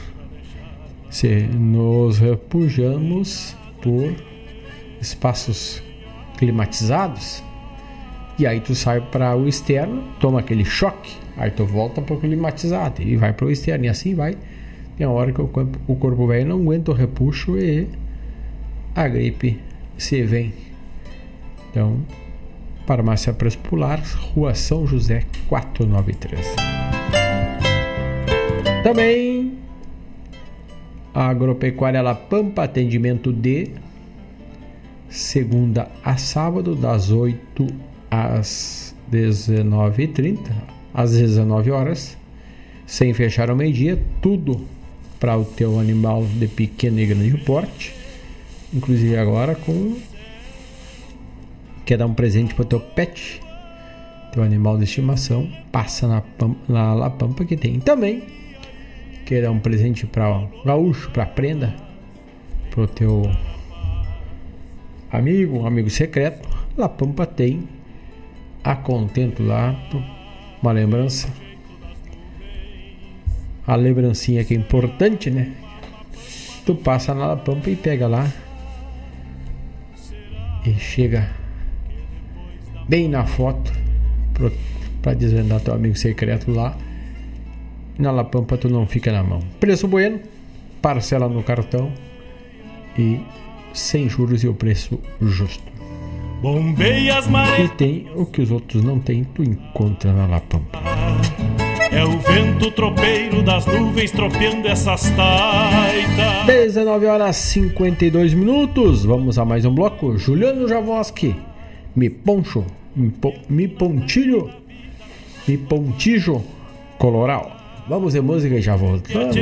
se nos refugiamos por espaços climatizados e aí tu sai para o externo, toma aquele choque, aí tu volta para o climatizado e vai para o externo e assim vai. Tem a hora que o corpo, o corpo velho não aguenta o repuxo e a gripe se vem. Então, Farmácia Preço Pular, Rua São José 493. Também Agropecuária La Pampa, atendimento de segunda a sábado, das 8 às 19h30, às 19 horas, sem fechar ao meio-dia, tudo para o teu animal de pequeno e grande porte, inclusive agora com quer dar um presente para teu pet, teu animal de estimação, passa na, na La Pampa que tem também. Quer dar um presente para o gaúcho, para prenda, para o teu amigo, um amigo secreto. La Pampa tem a contento lá, uma lembrança. A lembrancinha que é importante, né? Tu passa na La Pampa e pega lá e chega bem na foto para desvendar teu amigo secreto lá. Na La Pampa tu não fica na mão. Preço bueno, parcela no cartão e sem juros e o preço justo. Bombeias E tem o que os outros não têm, tu encontra na La Pampa. É o vento tropeiro das nuvens tropeando essas taitas. 19 horas 52 minutos. Vamos a mais um bloco. Juliano Javoski, me poncho me pontilho, me pontijo coloral. Vamos de música e já voltamos.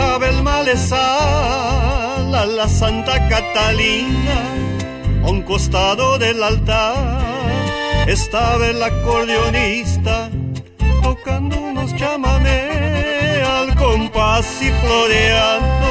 Festejaba el malezal a la Santa Catalina, a un costado del altar estaba el acordeonista tocando unos chamamé al compás y floreando.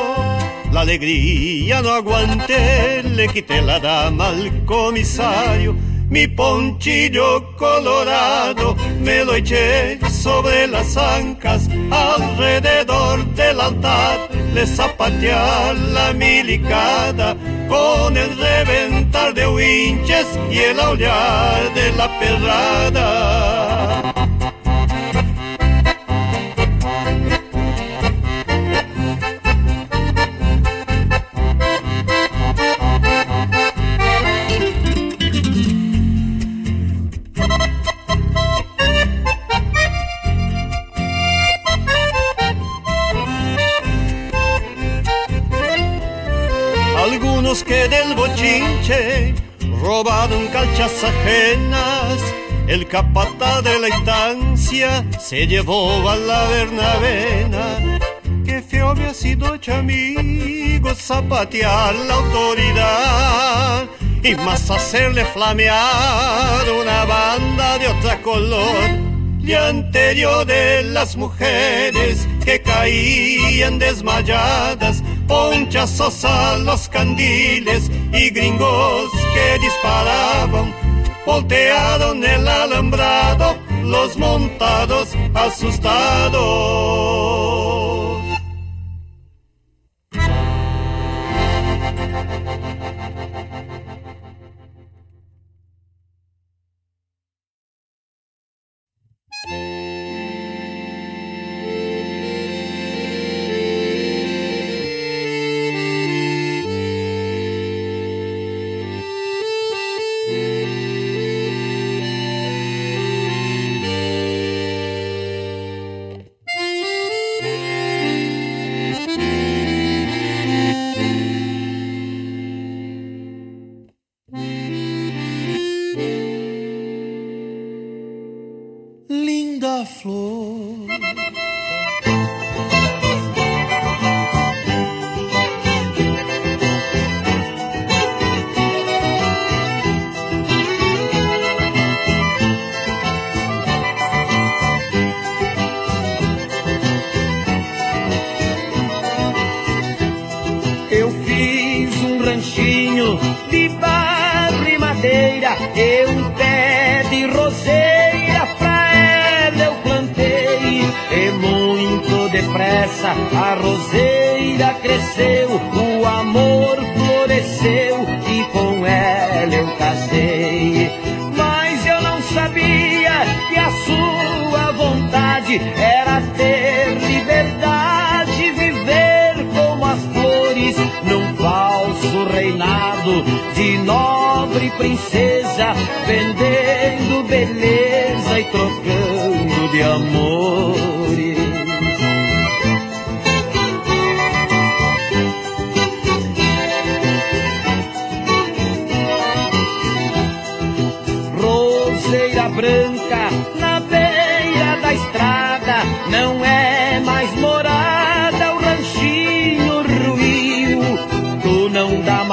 La alegría no aguanté, le quité la dama al comisario mi ponchillo colorado me lo eché sobre las ancas alrededor del altar. Le zapateé la milicada con el reventar de winches y el aullar de la perrada ajenas. El capata de la estancia se llevó a la Bernavena. Que feo había sido chamigo zapatear la autoridad y más hacerle flamear una banda de otra color y anterior de las mujeres que caían desmayadas ponchazos a los candiles y gringos que disparaban, voltearon el alambrado, los montados asustados.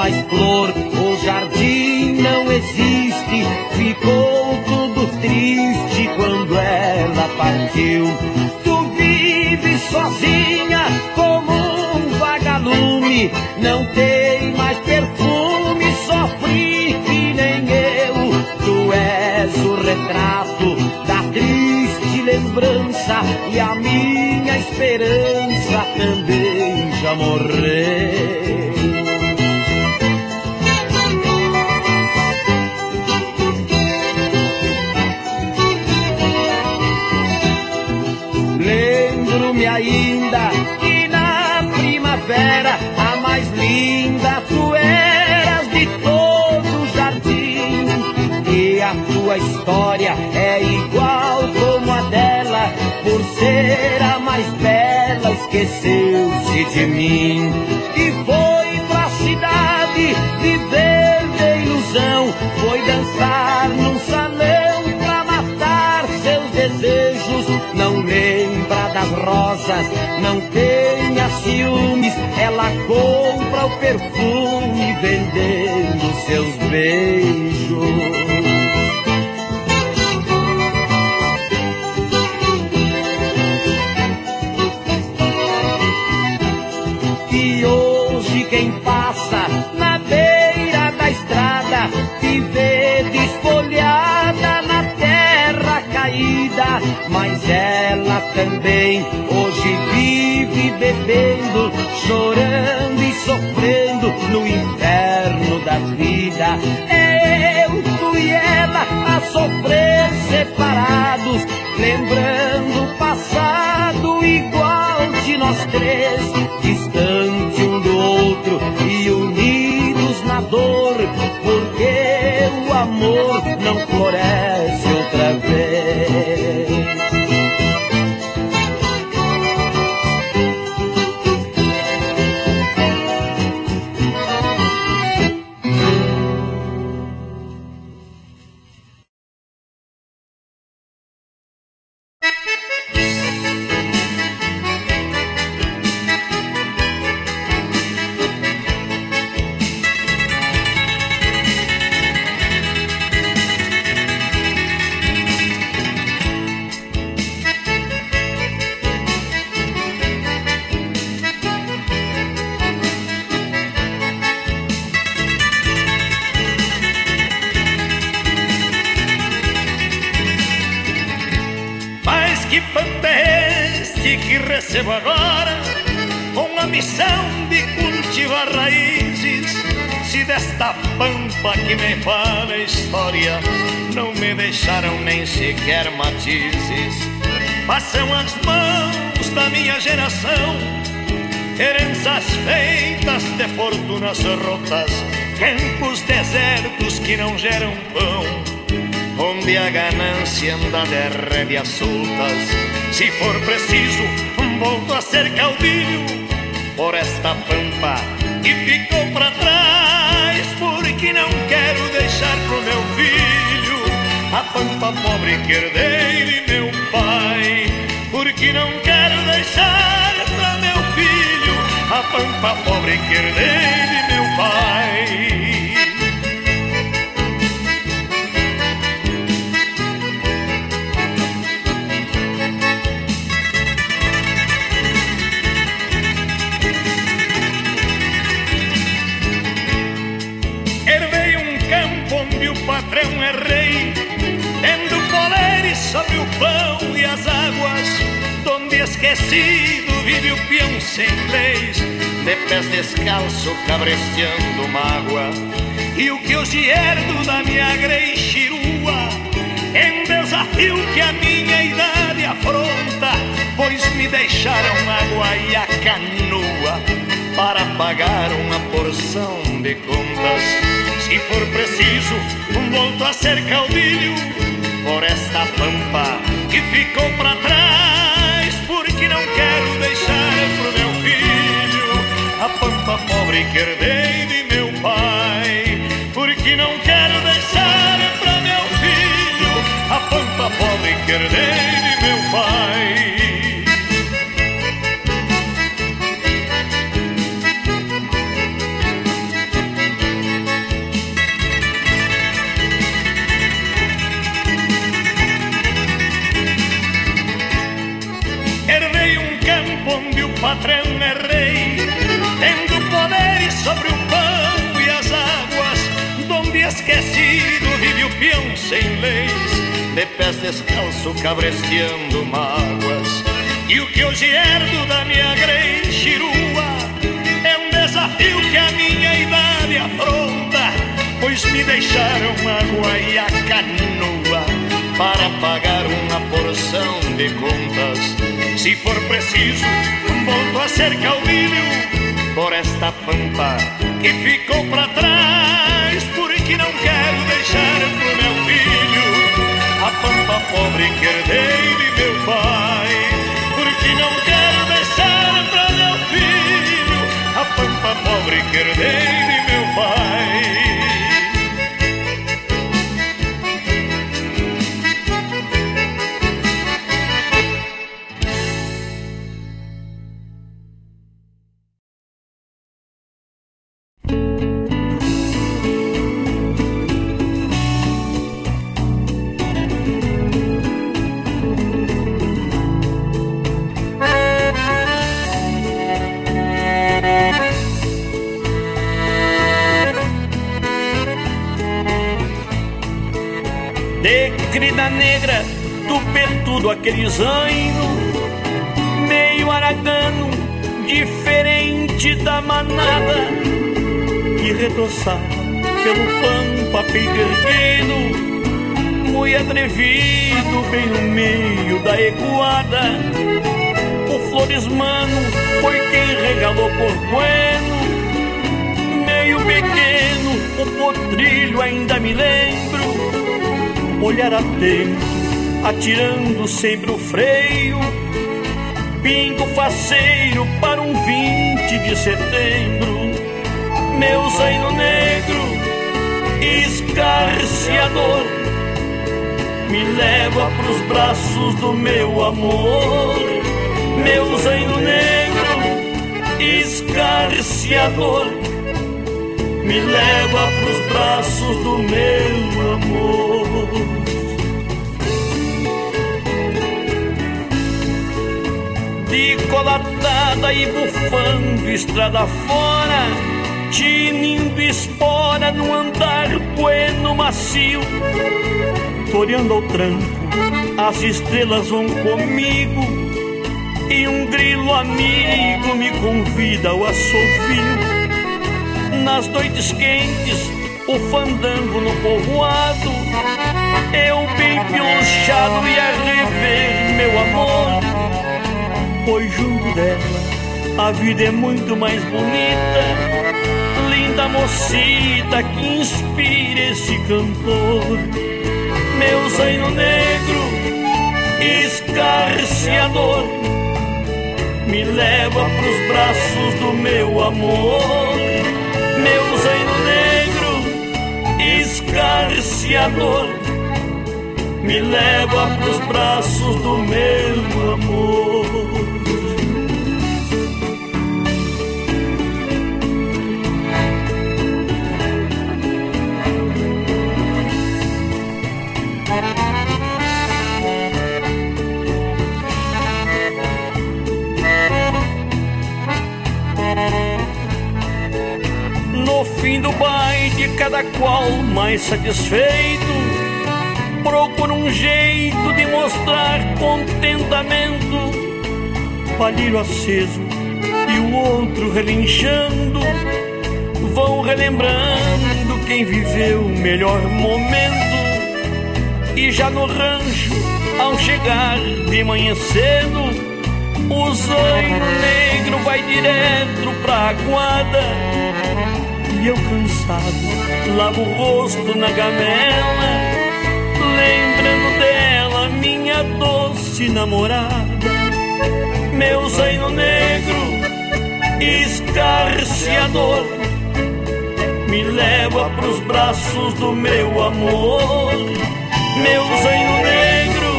Mais flor, o jardim não existe, ficou tudo triste quando ela partiu. Tu vives sozinha como um vagalume, não tem mais perfume, sofre que nem eu. Tu és o retrato da triste lembrança e a minha esperança também já morreu. A história é igual como a dela, por ser a mais bela, esqueceu-se de mim. E foi pra cidade viver de ilusão, foi dançar num salão pra matar seus desejos. Não lembra das rosas, não tenha ciúmes. Ela compra o perfume vendendo seus beijos. Mas ela também hoje vive bebendo, chorando e sofrendo no inferno da vida. É eu, tu e ela a sofrer separados, lembrando o passado igual de nós três, distante um do outro e unidos na dor, porque o amor não floresce esquecido vive o peão sem leis, de pés descalço cabresteando mágoa. E o que hoje herdo da minha greixirua um desafio que a minha idade afronta, pois me deixaram água e a canoa para pagar uma porção de contas. Se for preciso, volto a ser caudilho por esta pampa que ficou para trás, porque não quero deixar pro meu filho a pampa pobre que herdei de meu pai, porque não quero deixar para meu filho a pampa pobre que herdei de meu pai. Peão sem leis, de pés descalço cabresteando mágoas. E o que hoje herdo da minha greixirua é um desafio que a minha idade afronta, pois me deixaram água e a canoa para pagar uma porção de contas. Se for preciso, volto a ser caudilho por esta pampa que ficou para trás, pampa pobre que herdei de meu pai, porque não quero deixar para meu filho a pampa pobre que herdei de zaino Meio aragano, diferente da manada Que retoçava pelo pampa peito Muito atrevido, bem no meio da ecoada O Floresmano foi quem regalou por bueno Meio pequeno, o potrilho ainda me lembro. Olhar atento, atirando sempre o freio. Pingo faceiro para um 20 de setembro. Meu zaino negro, escarciador, me leva pros braços do meu amor. Meu zaino negro, escarciador, me leva pros braços do meu amor. De colatada e bufando estrada fora, tinindo espora no andar bueno macio, toreando ao tranco, as estrelas vão comigo e um grilo amigo me convida ao assovio. Nas noites quentes, o fandango no povoado, eu bem piochado ia rever meu amor, pois junto dela. A vida é muito mais bonita, linda mocita que inspira esse cantor, meu zaino negro, escarciador, me leva pros braços do meu amor. Meu zaino negro, escarciador, me leva pros braços do meu amor. Do baile, cada qual mais satisfeito, procura um jeito de mostrar contentamento. palheiro aceso e o outro relinchando vão relembrando quem viveu o melhor momento. E já no rancho, ao chegar de manhã cedo, o zaino negro vai direto pra aguada. Eu cansado, lavo o rosto na gamela, lembrando dela, minha doce namorada. Meu zaino negro, escarciador, me leva pros braços do meu amor. Meu zaino negro,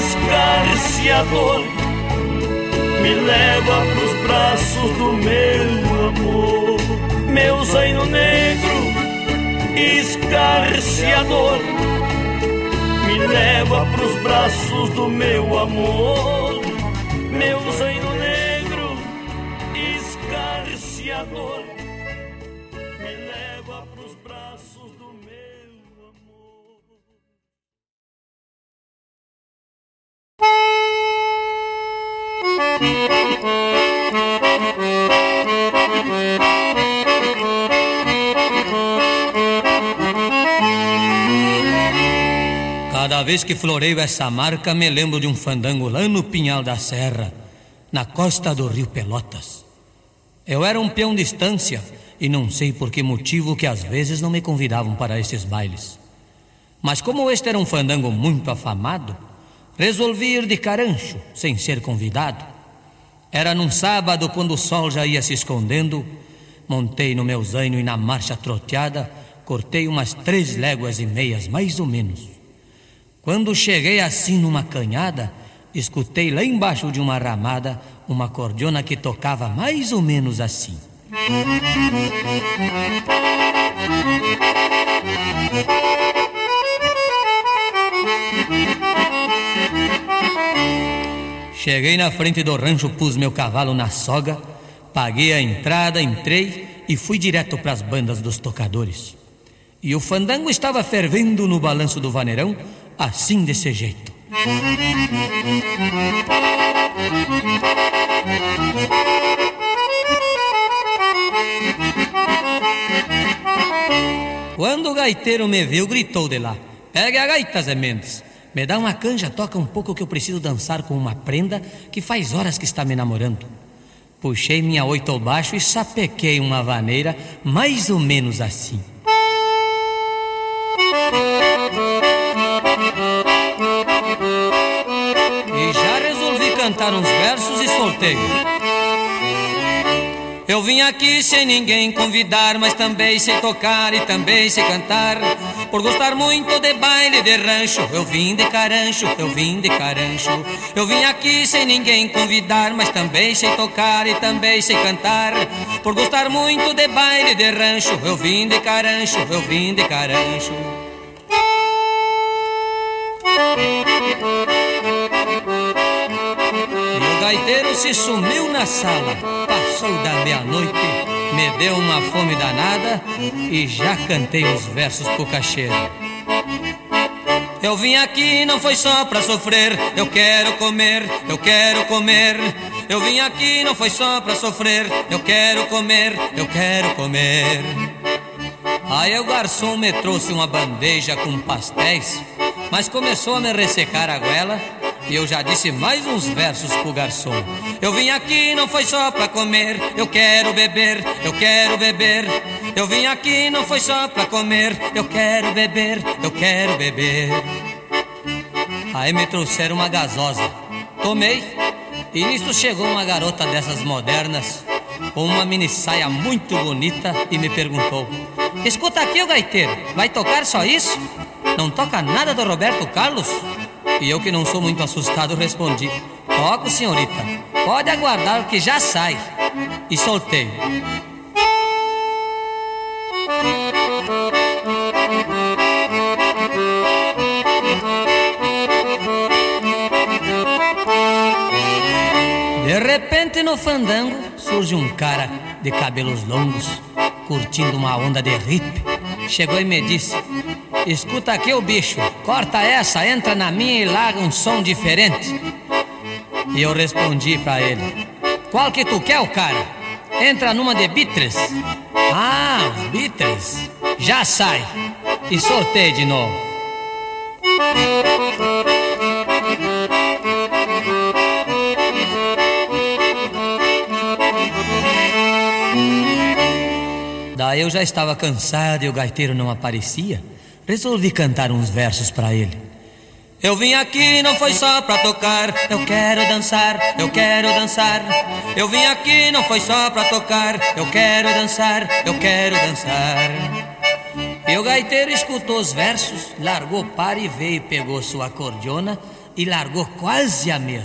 escarciador, me leva pros braços do meu amor. Meu zaino negro, escarciador, me leva pros braços do meu amor. Vez que floreio essa marca, me lembro de um fandango lá no Pinhal da Serra, na costa do rio Pelotas. Eu era um peão de estância e não sei por que motivo que às vezes não me convidavam para esses bailes. Mas como este era um fandango muito afamado, resolvi ir de carancho, sem ser convidado. Era num sábado, quando o sol já ia se escondendo, montei no meu zaino e na marcha troteada, cortei umas três léguas e meias, mais ou menos. Quando cheguei assim numa canhada, escutei lá embaixo de uma ramada uma cordiona que tocava mais ou menos assim. Cheguei na frente do rancho, pus meu cavalo na soga, paguei a entrada, entrei e fui direto para as bandas dos tocadores. E o fandango estava fervendo no balanço do vaneirão, assim desse jeito. Quando o gaiteiro me viu, gritou de lá: Pegue a gaita, Zé Mendes. Me dá uma canja, toca um pouco que eu preciso dançar com uma prenda que faz horas que está me namorando. Puxei minha oito ao baixo e sapequei uma vaneira, mais ou menos assim. Cantar uns versos e soltei. Eu vim aqui sem ninguém convidar, mas também sei tocar e também sei cantar. Por gostar muito de baile de rancho, eu vim de carancho, eu vim de carancho. Eu vim aqui sem ninguém convidar, mas também sei tocar e também sei cantar. Por gostar muito de baile de rancho, eu vim de carancho, eu vim de carancho. O gaiteiro se sumiu na sala, passou da meia-noite, me deu uma fome danada e já cantei os versos pro cacheiro. Eu vim aqui não foi só pra sofrer, eu quero comer, eu quero comer. Eu vim aqui não foi só pra sofrer, eu quero comer, eu quero comer. Aí o garçom me trouxe uma bandeja com pastéis, mas começou a me ressecar a goela e eu já disse mais uns versos pro garçom. Eu vim aqui não foi só pra comer, eu quero beber, eu quero beber. Eu vim aqui não foi só pra comer, eu quero beber, eu quero beber. Aí me trouxeram uma gasosa, tomei e nisso chegou uma garota dessas modernas com uma mini saia muito bonita e me perguntou: Escuta aqui, o gaiteiro, vai tocar só isso? Não toca nada do Roberto Carlos? E eu, que não sou muito assustado, respondi: Toco, senhorita, pode aguardar que já sai. E soltei. De repente no fandango surge um cara de cabelos longos, curtindo uma onda de hip. Chegou e me disse: Escuta aqui, o bicho, corta essa, entra na minha e larga um som diferente. E eu respondi pra ele: Qual que tu quer, o cara? Entra numa de Bitres. Ah, Bitres. Já sai. E sorteio de novo. Eu já estava cansado e o gaiteiro não aparecia. Resolvi cantar uns versos para ele. Eu vim aqui não foi só pra tocar, eu quero dançar, eu quero dançar. Eu vim aqui não foi só pra tocar, eu quero dançar, eu quero dançar. E o gaiteiro escutou os versos, largou para e veio, pegou sua cordiona e largou quase a meia.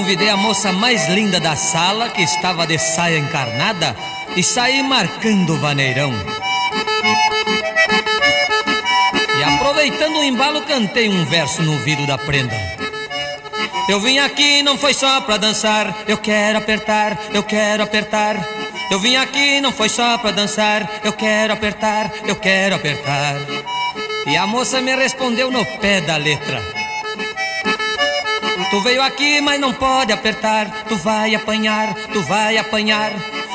Convidei a moça mais linda da sala, que estava de saia encarnada, e saí marcando o vaneirão. E aproveitando o embalo, cantei um verso no vidro da prenda. Eu vim aqui não foi só pra dançar, eu quero apertar, eu quero apertar. Eu vim aqui não foi só pra dançar, eu quero apertar, eu quero apertar. E a moça me respondeu no pé da letra. Tu veio aqui, mas não pode apertar. Tu vai apanhar, tu vai apanhar.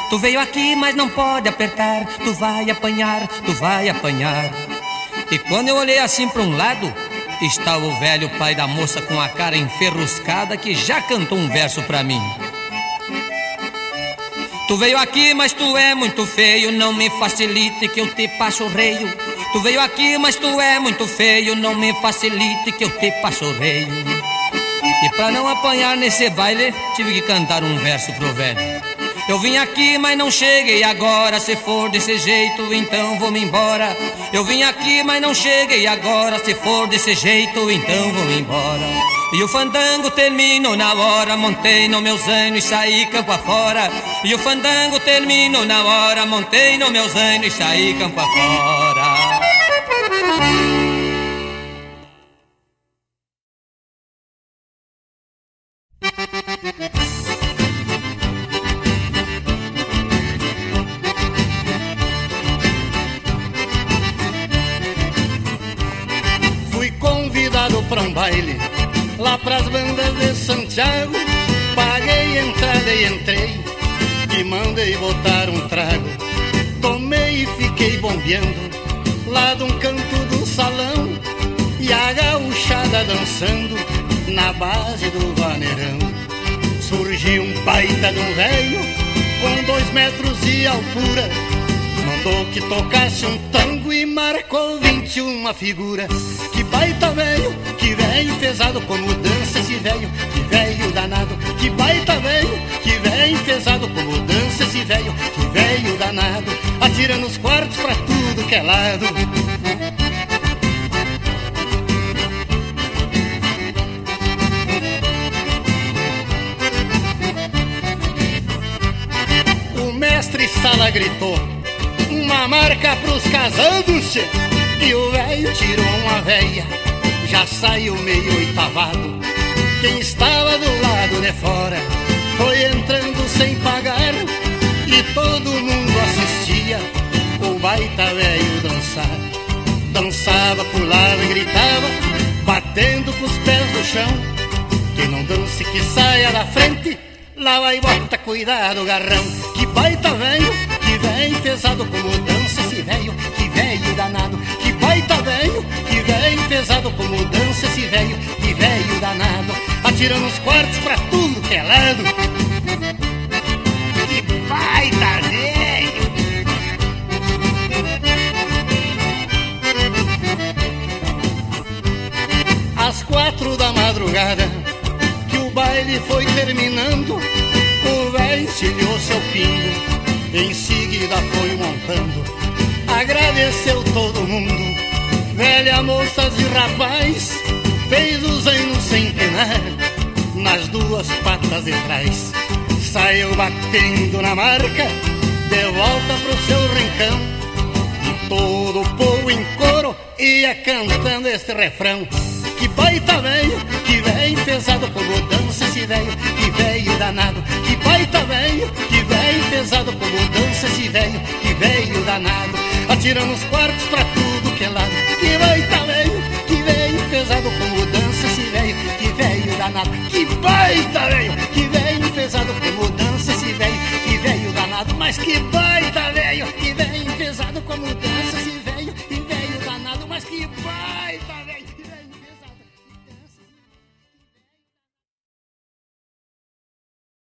Tu veio aqui, mas não pode apertar. Tu vai apanhar, tu vai apanhar. E quando eu olhei assim para um lado, estava o velho pai da moça com a cara enferruscada que já cantou um verso para mim. Tu veio aqui, mas tu é muito feio, não me facilite que eu te passo reio. Tu veio aqui, mas tu é muito feio, não me facilite que eu te passo reio. E pra não apanhar nesse baile, tive que cantar um verso pro velho. Eu vim aqui, mas não cheguei agora. Se for desse jeito, então vou-me embora. Eu vim aqui, mas não cheguei agora. Se for desse jeito, então vou-me embora. E o fandango terminou na hora. Montei no meu zaino e saí campo afora. E o fandango terminou na hora. Montei no meu zaino e saí campo afora. Dançando na base do vaneirão. Surgiu um baita de um velho com dois metros de altura Mandou que tocasse um tango e marcou 21 figura. Que baita velho, que velho pesado como dança esse velho, que velho danado. Que baita velho, que velho pesado como dança esse velho, que velho danado. Atira nos quartos pra tudo que é lado. Sala gritou uma marca pros casados. E o velho tirou uma veia Já saiu meio oitavado. Quem estava do lado de fora Foi entrando sem pagar E todo mundo assistia O baita velho dançar. Dançava, pulava e gritava Batendo com os pés no chão. Quem não dance que saia da frente Lá vai bota, cuidado, garrão baita velho que velho pesado como dança esse velho, que velho danado, que baita velho, que velho pesado como dança esse velho, que velho danado, atirando os quartos pra tudo que é lado. Que baita velho! Às quatro da madrugada, que o baile foi terminando, encilhou seu pingo em seguida foi montando, agradeceu todo mundo, velha, moças e rapaz, fez o zaino sem penar, nas duas patas de trás, saiu batendo na marca, de volta pro seu rincão, e todo o povo em coro ia cantando este refrão. Que baita velho, que velho pesado como dança esse velho, que velho danado. Que baita velho, que velho pesado como dança esse velho, que velho danado. atirando os quartos pra tudo que é lado. Que baita velho, que velho pesado com mudança, esse velho, que velho danado. Que baita velho, que velho pesado com mudança, esse velho, que velho danado. Mas que baita velho, que velho pesado com mudança, esse velho, que velho danado. Mas que baita velho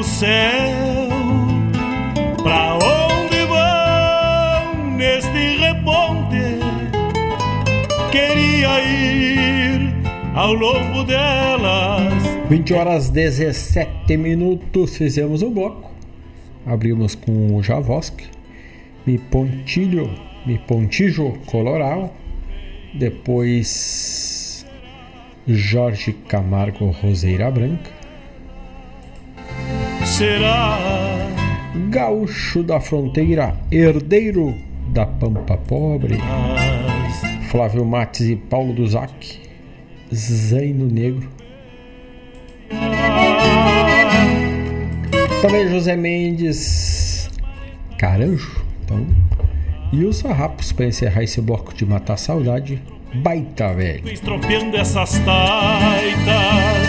No céu. Pra onde vão neste reponte? Queria ir ao longo delas. 20 horas 17 minutos, fizemos o bloco. Abrimos com o Javosk, Mi Pontilho, Mi Pontijo Coloral. Depois Jorge Camargo Roseira Branca. Será Gaúcho da Fronteira, herdeiro da Pampa Pobre. Flávio Mates e Paulo Duzac, Zaino Negro. Também José Mendes, Caranjo. Então, e os sarrapos para encerrar esse bloco de matar saudade. Baita velho. Estropeando essas taitas.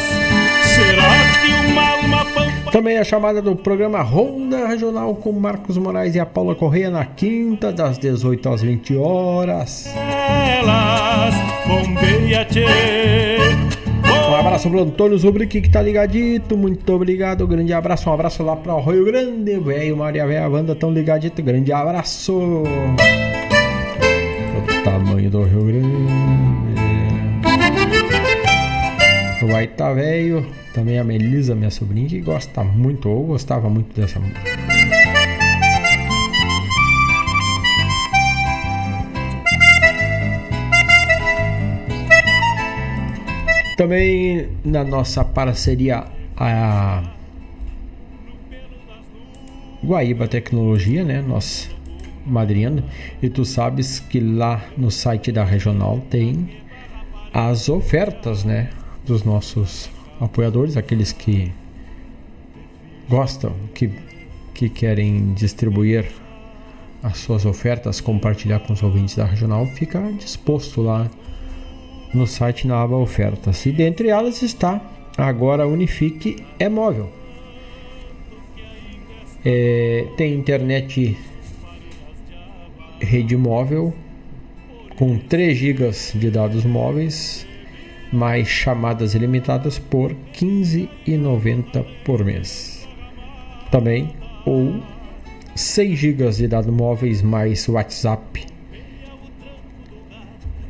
Será que uma alma. Também a chamada do programa Ronda Regional com Marcos Moraes e a Paula Correia na quinta, das 18 às 20 horas. Elas, bombeia. Um abraço pro Antônio Zubrick que tá ligadito. Muito obrigado. Grande abraço. Um abraço lá pro Rio Grande, velho. Maria Véia Wanda tão ligadito. Grande abraço. O tamanho do Rio Grande. O Baita Velho. Também a Melisa, minha sobrinha, que gosta muito, ou gostava muito dessa música. Também na nossa parceria a Guaíba Tecnologia, né? Nossa madrinha. E tu sabes que lá no site da Regional tem as ofertas, né? Dos nossos apoiadores, aqueles que gostam, que, que querem distribuir as suas ofertas, compartilhar com os ouvintes da Regional, fica disposto lá no site na aba ofertas. E dentre elas está agora Unifique é móvel. É, tem internet rede móvel com 3 GB de dados móveis, mais chamadas ilimitadas por R$ 15,90 por mês. Também ou 6 GB de dados móveis mais WhatsApp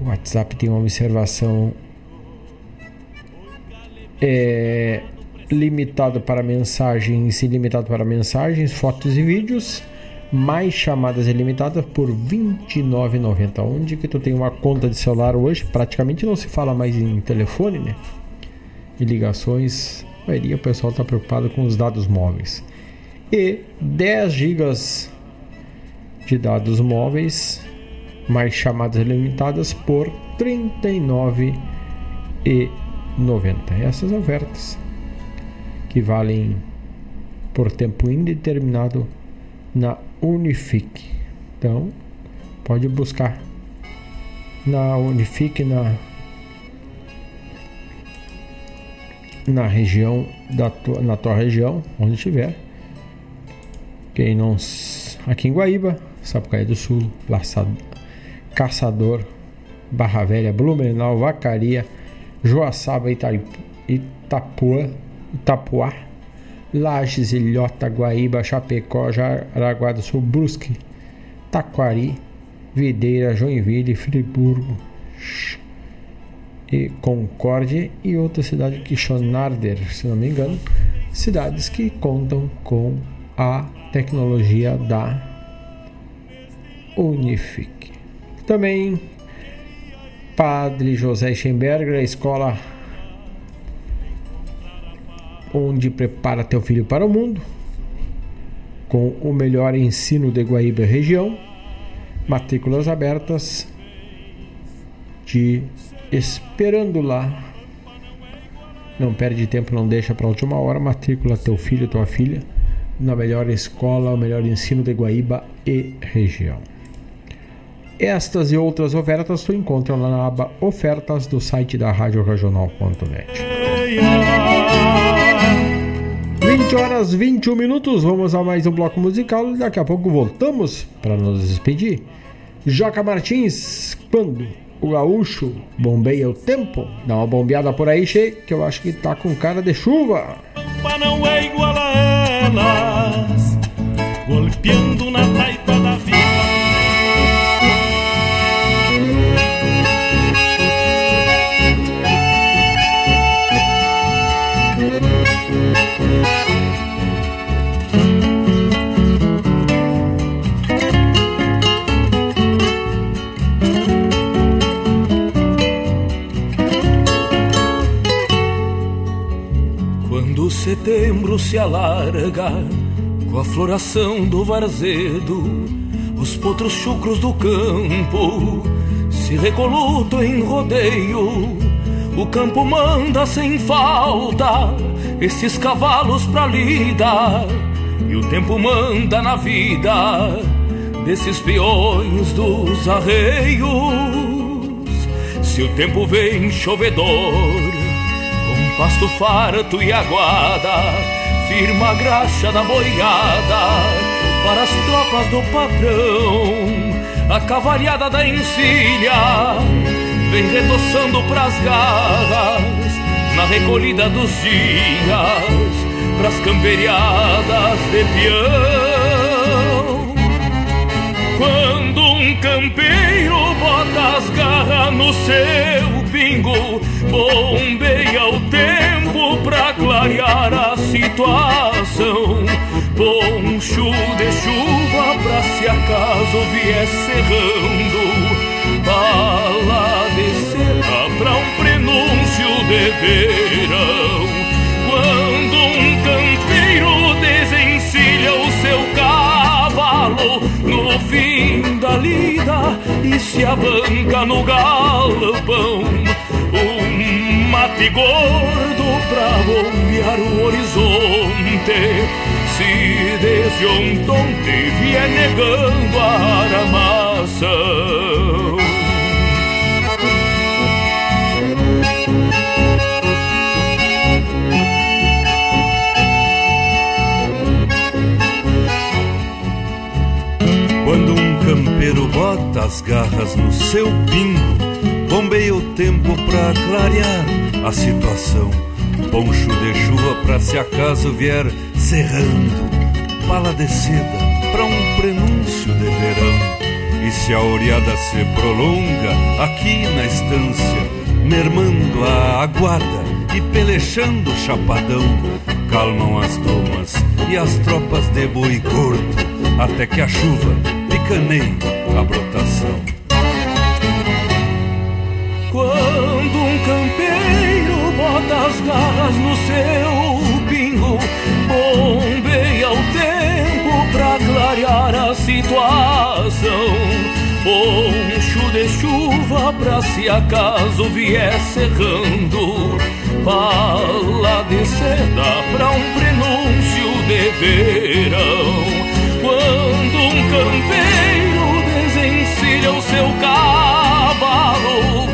o WhatsApp tem uma observação é, limitado para mensagens, ilimitado para mensagens, fotos e vídeos, mais chamadas ilimitadas por R$ 29,90. Onde que tu tem uma conta de celular hoje, praticamente não se fala mais em telefone, né? E ligações, a maioria o pessoal está preocupado com os dados móveis. E 10 GB de dados móveis mais chamadas limitadas por R$ 39,90. Essas ofertas que valem por tempo indeterminado na Unifique. Então, pode buscar na Unifique na na região da tua, na tua região, onde estiver. Quem não aqui em Guaíba, Sapucaí do Sul, Caçador, Barra Velha, Blumenau, Vacaria, Joaçaba, Itapuã, Itapuá, Lages, Ilhota, Guaíba, Chapecó, Jaraguá do Sul, Brusque, Taquari, Videira, Joinville, Friburgo e Concórdia e outra cidade que Schonarder, se não me engano, cidades que contam com a tecnologia da Unific. Também Padre José Schemberger, a escola onde prepara teu filho para o mundo, com o melhor ensino de Guaíba região, matrículas abertas de esperando lá. Não perde tempo, não deixa para a última hora, matrícula teu filho, tua filha na melhor escola, o melhor ensino de Guaíba e região. Estas e outras ofertas tu encontra lá na aba Ofertas do site da Rádio Regional.net. 20 horas 21 minutos, vamos a mais um bloco musical e daqui a pouco voltamos para nos despedir. Joca Martins, quando o gaúcho bombeia o tempo, dá uma bombeada por aí, che, que eu acho que tá com cara de chuva. Não é igual a elas, golpeando na taipa setembro se alarga com a floração do varzedo, os potros chucros do campo se recolutam em rodeio. O campo manda sem falta esses cavalos pra lida, e o tempo manda na vida desses peões dos arreios. Se o tempo vem chovedor pasto farto e aguada, firma a graxa da boiada para as tropas do patrão. A cavalhada da encilha vem retoçando pras garras na recolhida dos dias, pras camperiadas de peão. Quando um campeiro bota as garras no seu pingo, bombeia o tempo pra clarear a situação. Poncho de chuva pra se acaso vier serrando. Bala de seda pra um prenúncio de verão. Quando um campeiro desencilha o e se abanca no galpão um mate gordo pra bombear o horizonte. Se desde ontem vier negando a aramação. Campeiro bota as garras no seu pingo Bombeia o tempo pra clarear a situação. Poncho de chuva pra se acaso vier serrando. Seda pra um prenúncio de verão. E se a oreada se prolonga aqui na estância, mermando a aguarda e pelechando o chapadão, calmam as domas e as tropas de boi gordo, até que a chuva picaneie a brotação. Quando um campeiro bota as garras no seu pingo, bombeia o tempo pra clarear a situação. Poncho de chuva pra se acaso vier serrando, bala de seda pra um prenúncio de verão. Quando um campeiro desencilha o seu cavalo,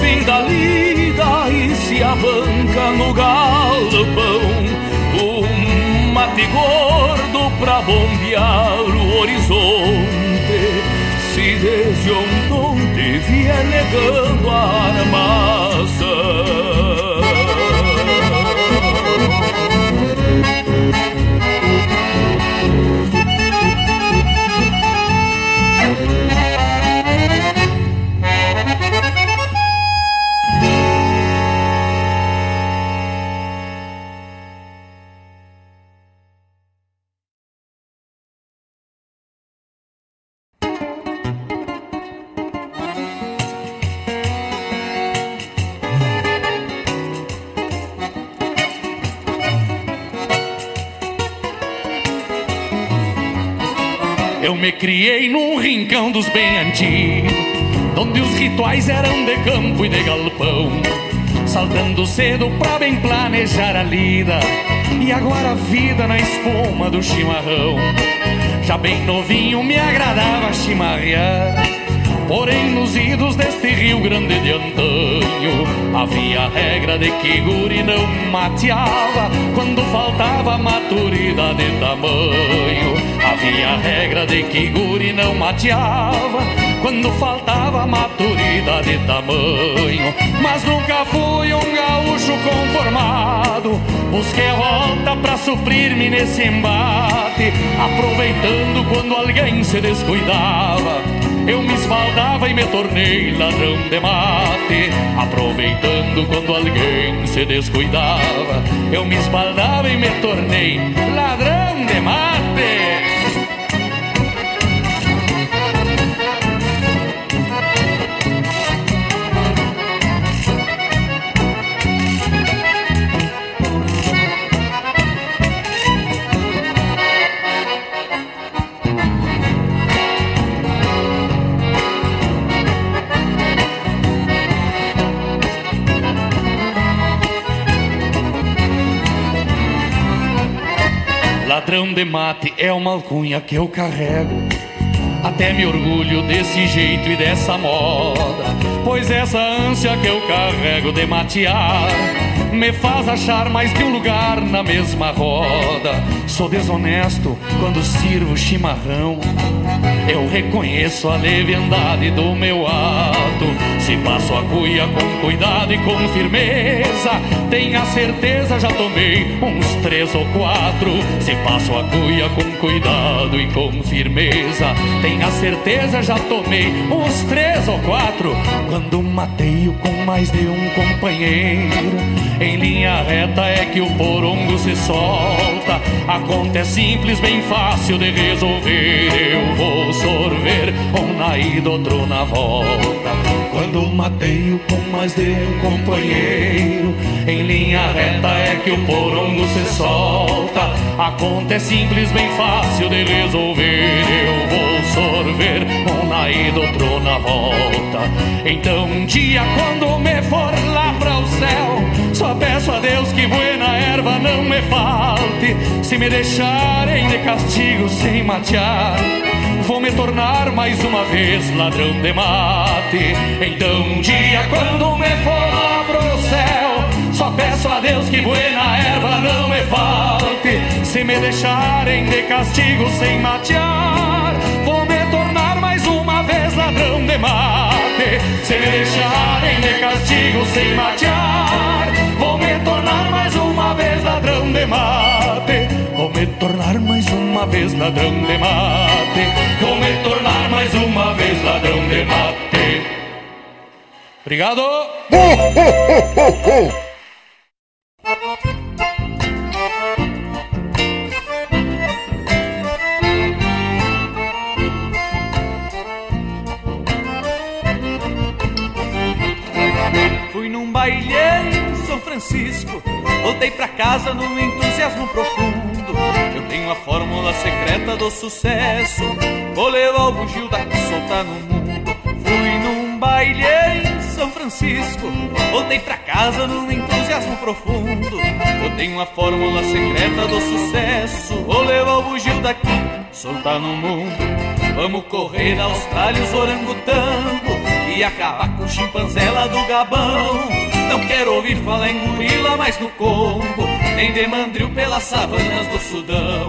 fim da lida e se arranca no galpão Um mate gordo pra bombear o horizonte. Se desde onde vier negando a armação dos bem antigos, onde os rituais eram de campo e de galpão. Saltando cedo pra bem planejar a lida, e agora a vida na espuma do chimarrão. Já bem novinho me agradava chimarrear Porém, nos idos deste Rio Grande de antanho, havia a regra de que guri não mateava quando faltava maturidade de tamanho. Havia regra de que guri não mateava quando faltava maturidade de tamanho. Mas nunca fui um gaúcho conformado, busquei a volta pra suprir-me nesse embate, aproveitando quando alguém se descuidava eu me esbaldava e me tornei ladrão de mate. Aproveitando quando alguém se descuidava, eu me esbaldava e me tornei de mate é uma alcunha que eu carrego. Até me orgulho desse jeito e dessa moda. Pois essa ânsia que eu carrego de matear me faz achar mais de um lugar na mesma roda. Sou desonesto quando sirvo chimarrão. Eu reconheço a leviandade do meu ato. Se passo a cuia com cuidado e com firmeza, tenha certeza já tomei uns três ou quatro. Se passo a cuia com cuidado e com firmeza, tenha certeza já tomei uns três ou quatro. Quando mateio com mais de um companheiro, em linha reta é que o porongo se solta. A conta é simples, bem fácil de resolver. Eu vou sorver um na ida, outro na volta. Quando mateio com mais de um companheiro, em linha reta é que o porongo se solta. A conta é simples, bem fácil de resolver. Eu vou sorver um na ida, outro na volta. Então um dia quando me for lá para o céu, só peço a Deus que buena erva não me falte. Se me deixarem de castigo sem matear vou me tornar mais uma vez ladrão de mate. Então um dia quando me for lá pro céu, só peço a Deus que buena erva não me falte. Se me deixarem de castigo sem matear, ladrão de mate. Se me deixarem de castigo sem matear, vou me tornar mais uma vez ladrão de mate. Vou me tornar mais uma vez ladrão de mate. Vou me tornar mais uma vez ladrão de mate. Obrigado! Num baile em São Francisco, voltei pra casa num entusiasmo profundo. Eu tenho a fórmula secreta do sucesso, vou levar o bugio daqui soltar no mundo. Fui num baile em São Francisco, voltei pra casa num entusiasmo profundo. Eu tenho a fórmula secreta do sucesso, vou levar o bugio daqui soltar no mundo. Vamos correr na Austrália os orangotango e acabar com lá do Gabão. Não quero ouvir falar em gorila, mas no Congo nem de mandril pelas savanas do Sudão.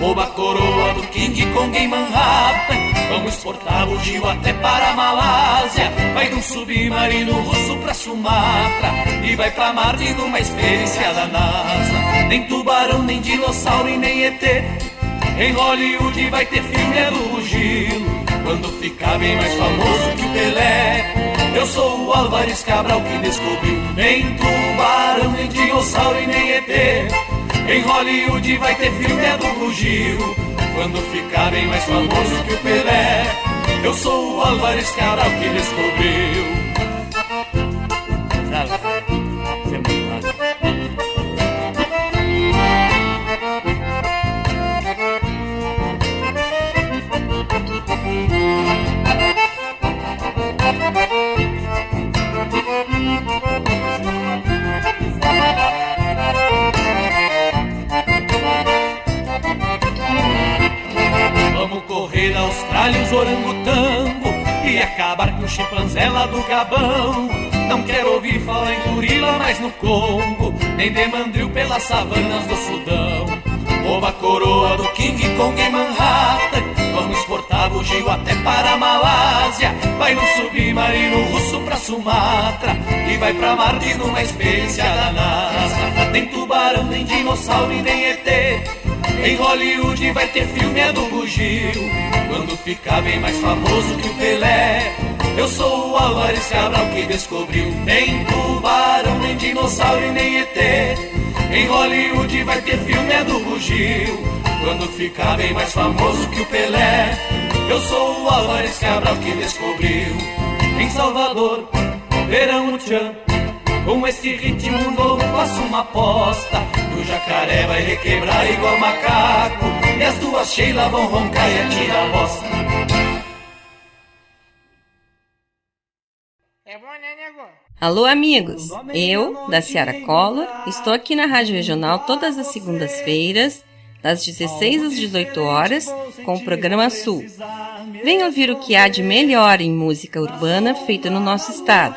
Rouba a coroa do King Kong em Manhattan. Vamos exportar o Gil até para a Malásia. Vai de um submarino russo pra Sumatra. E vai pra Marte numa experiência da NASA. Nem tubarão, nem dinossauro e nem ET. Em Hollywood vai ter filme é do Gilo. Quando ficar bem mais famoso que o Pelé. Eu sou o Álvares Cabral que descobriu. Nem tubarão, nem dinossauro e nem ET. Em Hollywood vai ter filme é do Bugio Quando ficar bem mais famoso que o Pelé Eu sou o Álvares Cabral que descobriu Austrália os orangotango e acabar com o chimpanzé lá do Gabão. Não quero ouvir falar em gorila mais no Congo, nem de mandril pelas savanas do Sudão. Rouba a coroa do King Kong em Manhattan, vamos exportar bugio até para a Malásia. Vai no submarino russo pra Sumatra e vai pra Marte numa experiência da NASA. Nem tubarão, nem dinossauro e nem ET. Em Hollywood vai ter filme é do bugio. Quando ficar bem mais famoso que o Pelé. Eu sou o Álvares Cabral que descobriu. Nem tubarão, nem dinossauro e nem ET Em Hollywood vai ter filme é do bugio. Quando ficar bem mais famoso que o Pelé. Eu sou o Álvares Cabral que descobriu. Em Salvador, verão tchan. Com este ritmo novo faço uma aposta O jacaré vai requebrar igual macaco E as duas Sheila vão roncar e atirar a bosta Alô, amigos! Eu, da Ciara Collor, estou aqui na Rádio Regional todas as segundas-feiras, das 16 às 18 horas, com o programa Sul. Venha ouvir o que há de melhor em música urbana feita no nosso estado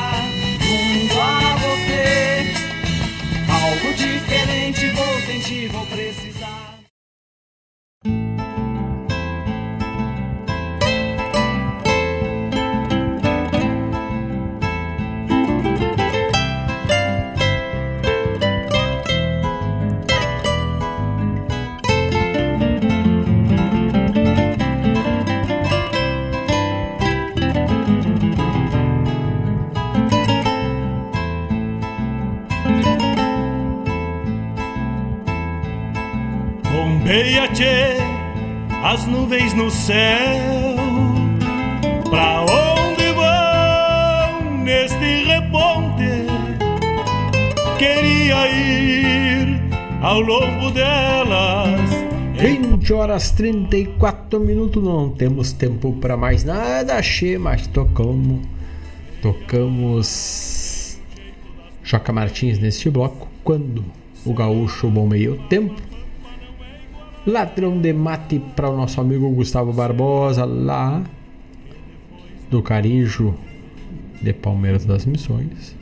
Tchê, as nuvens no céu. Pra onde vão neste reponte? Queria ir ao longo delas. 20 horas 34 minutos, não temos tempo para mais nada, che, mas tocamos tocamos Joca Martins neste bloco quando o gaúcho bombeia o tempo Ladrão de mate para o nosso amigo Gustavo Barbosa, lá do Carijo de Palmeiras das Missões.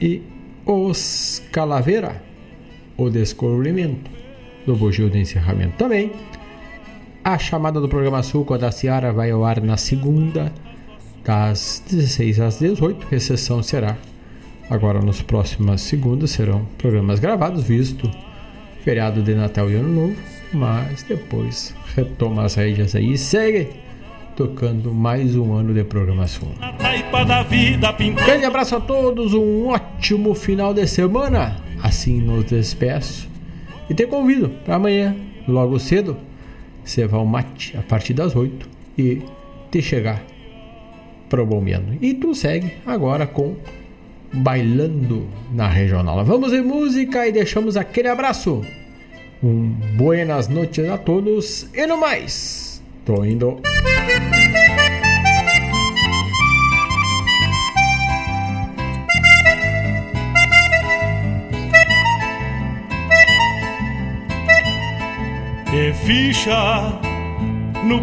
E Os Calaveira, o descobrimento do bugio de encerramento também. A chamada do programa a da Ciara vai ao ar na segunda, das 16 às 18. Recessão será agora nos próximas segundas, serão programas gravados, visto feriado de Natal e Ano Novo, mas depois retoma as rédeas aí e segue tocando mais um ano de programação. Grande abraço a todos, um ótimo final de semana. Assim nos despeço e te convido para amanhã, logo cedo, cevar o mate a partir das 8 e te chegar para o Bombeando. E tu segue agora com Bailando na Regional. Vamos em música e deixamos aquele abraço. Um buenas noites a todos e no mais. Tô indo. Que ficha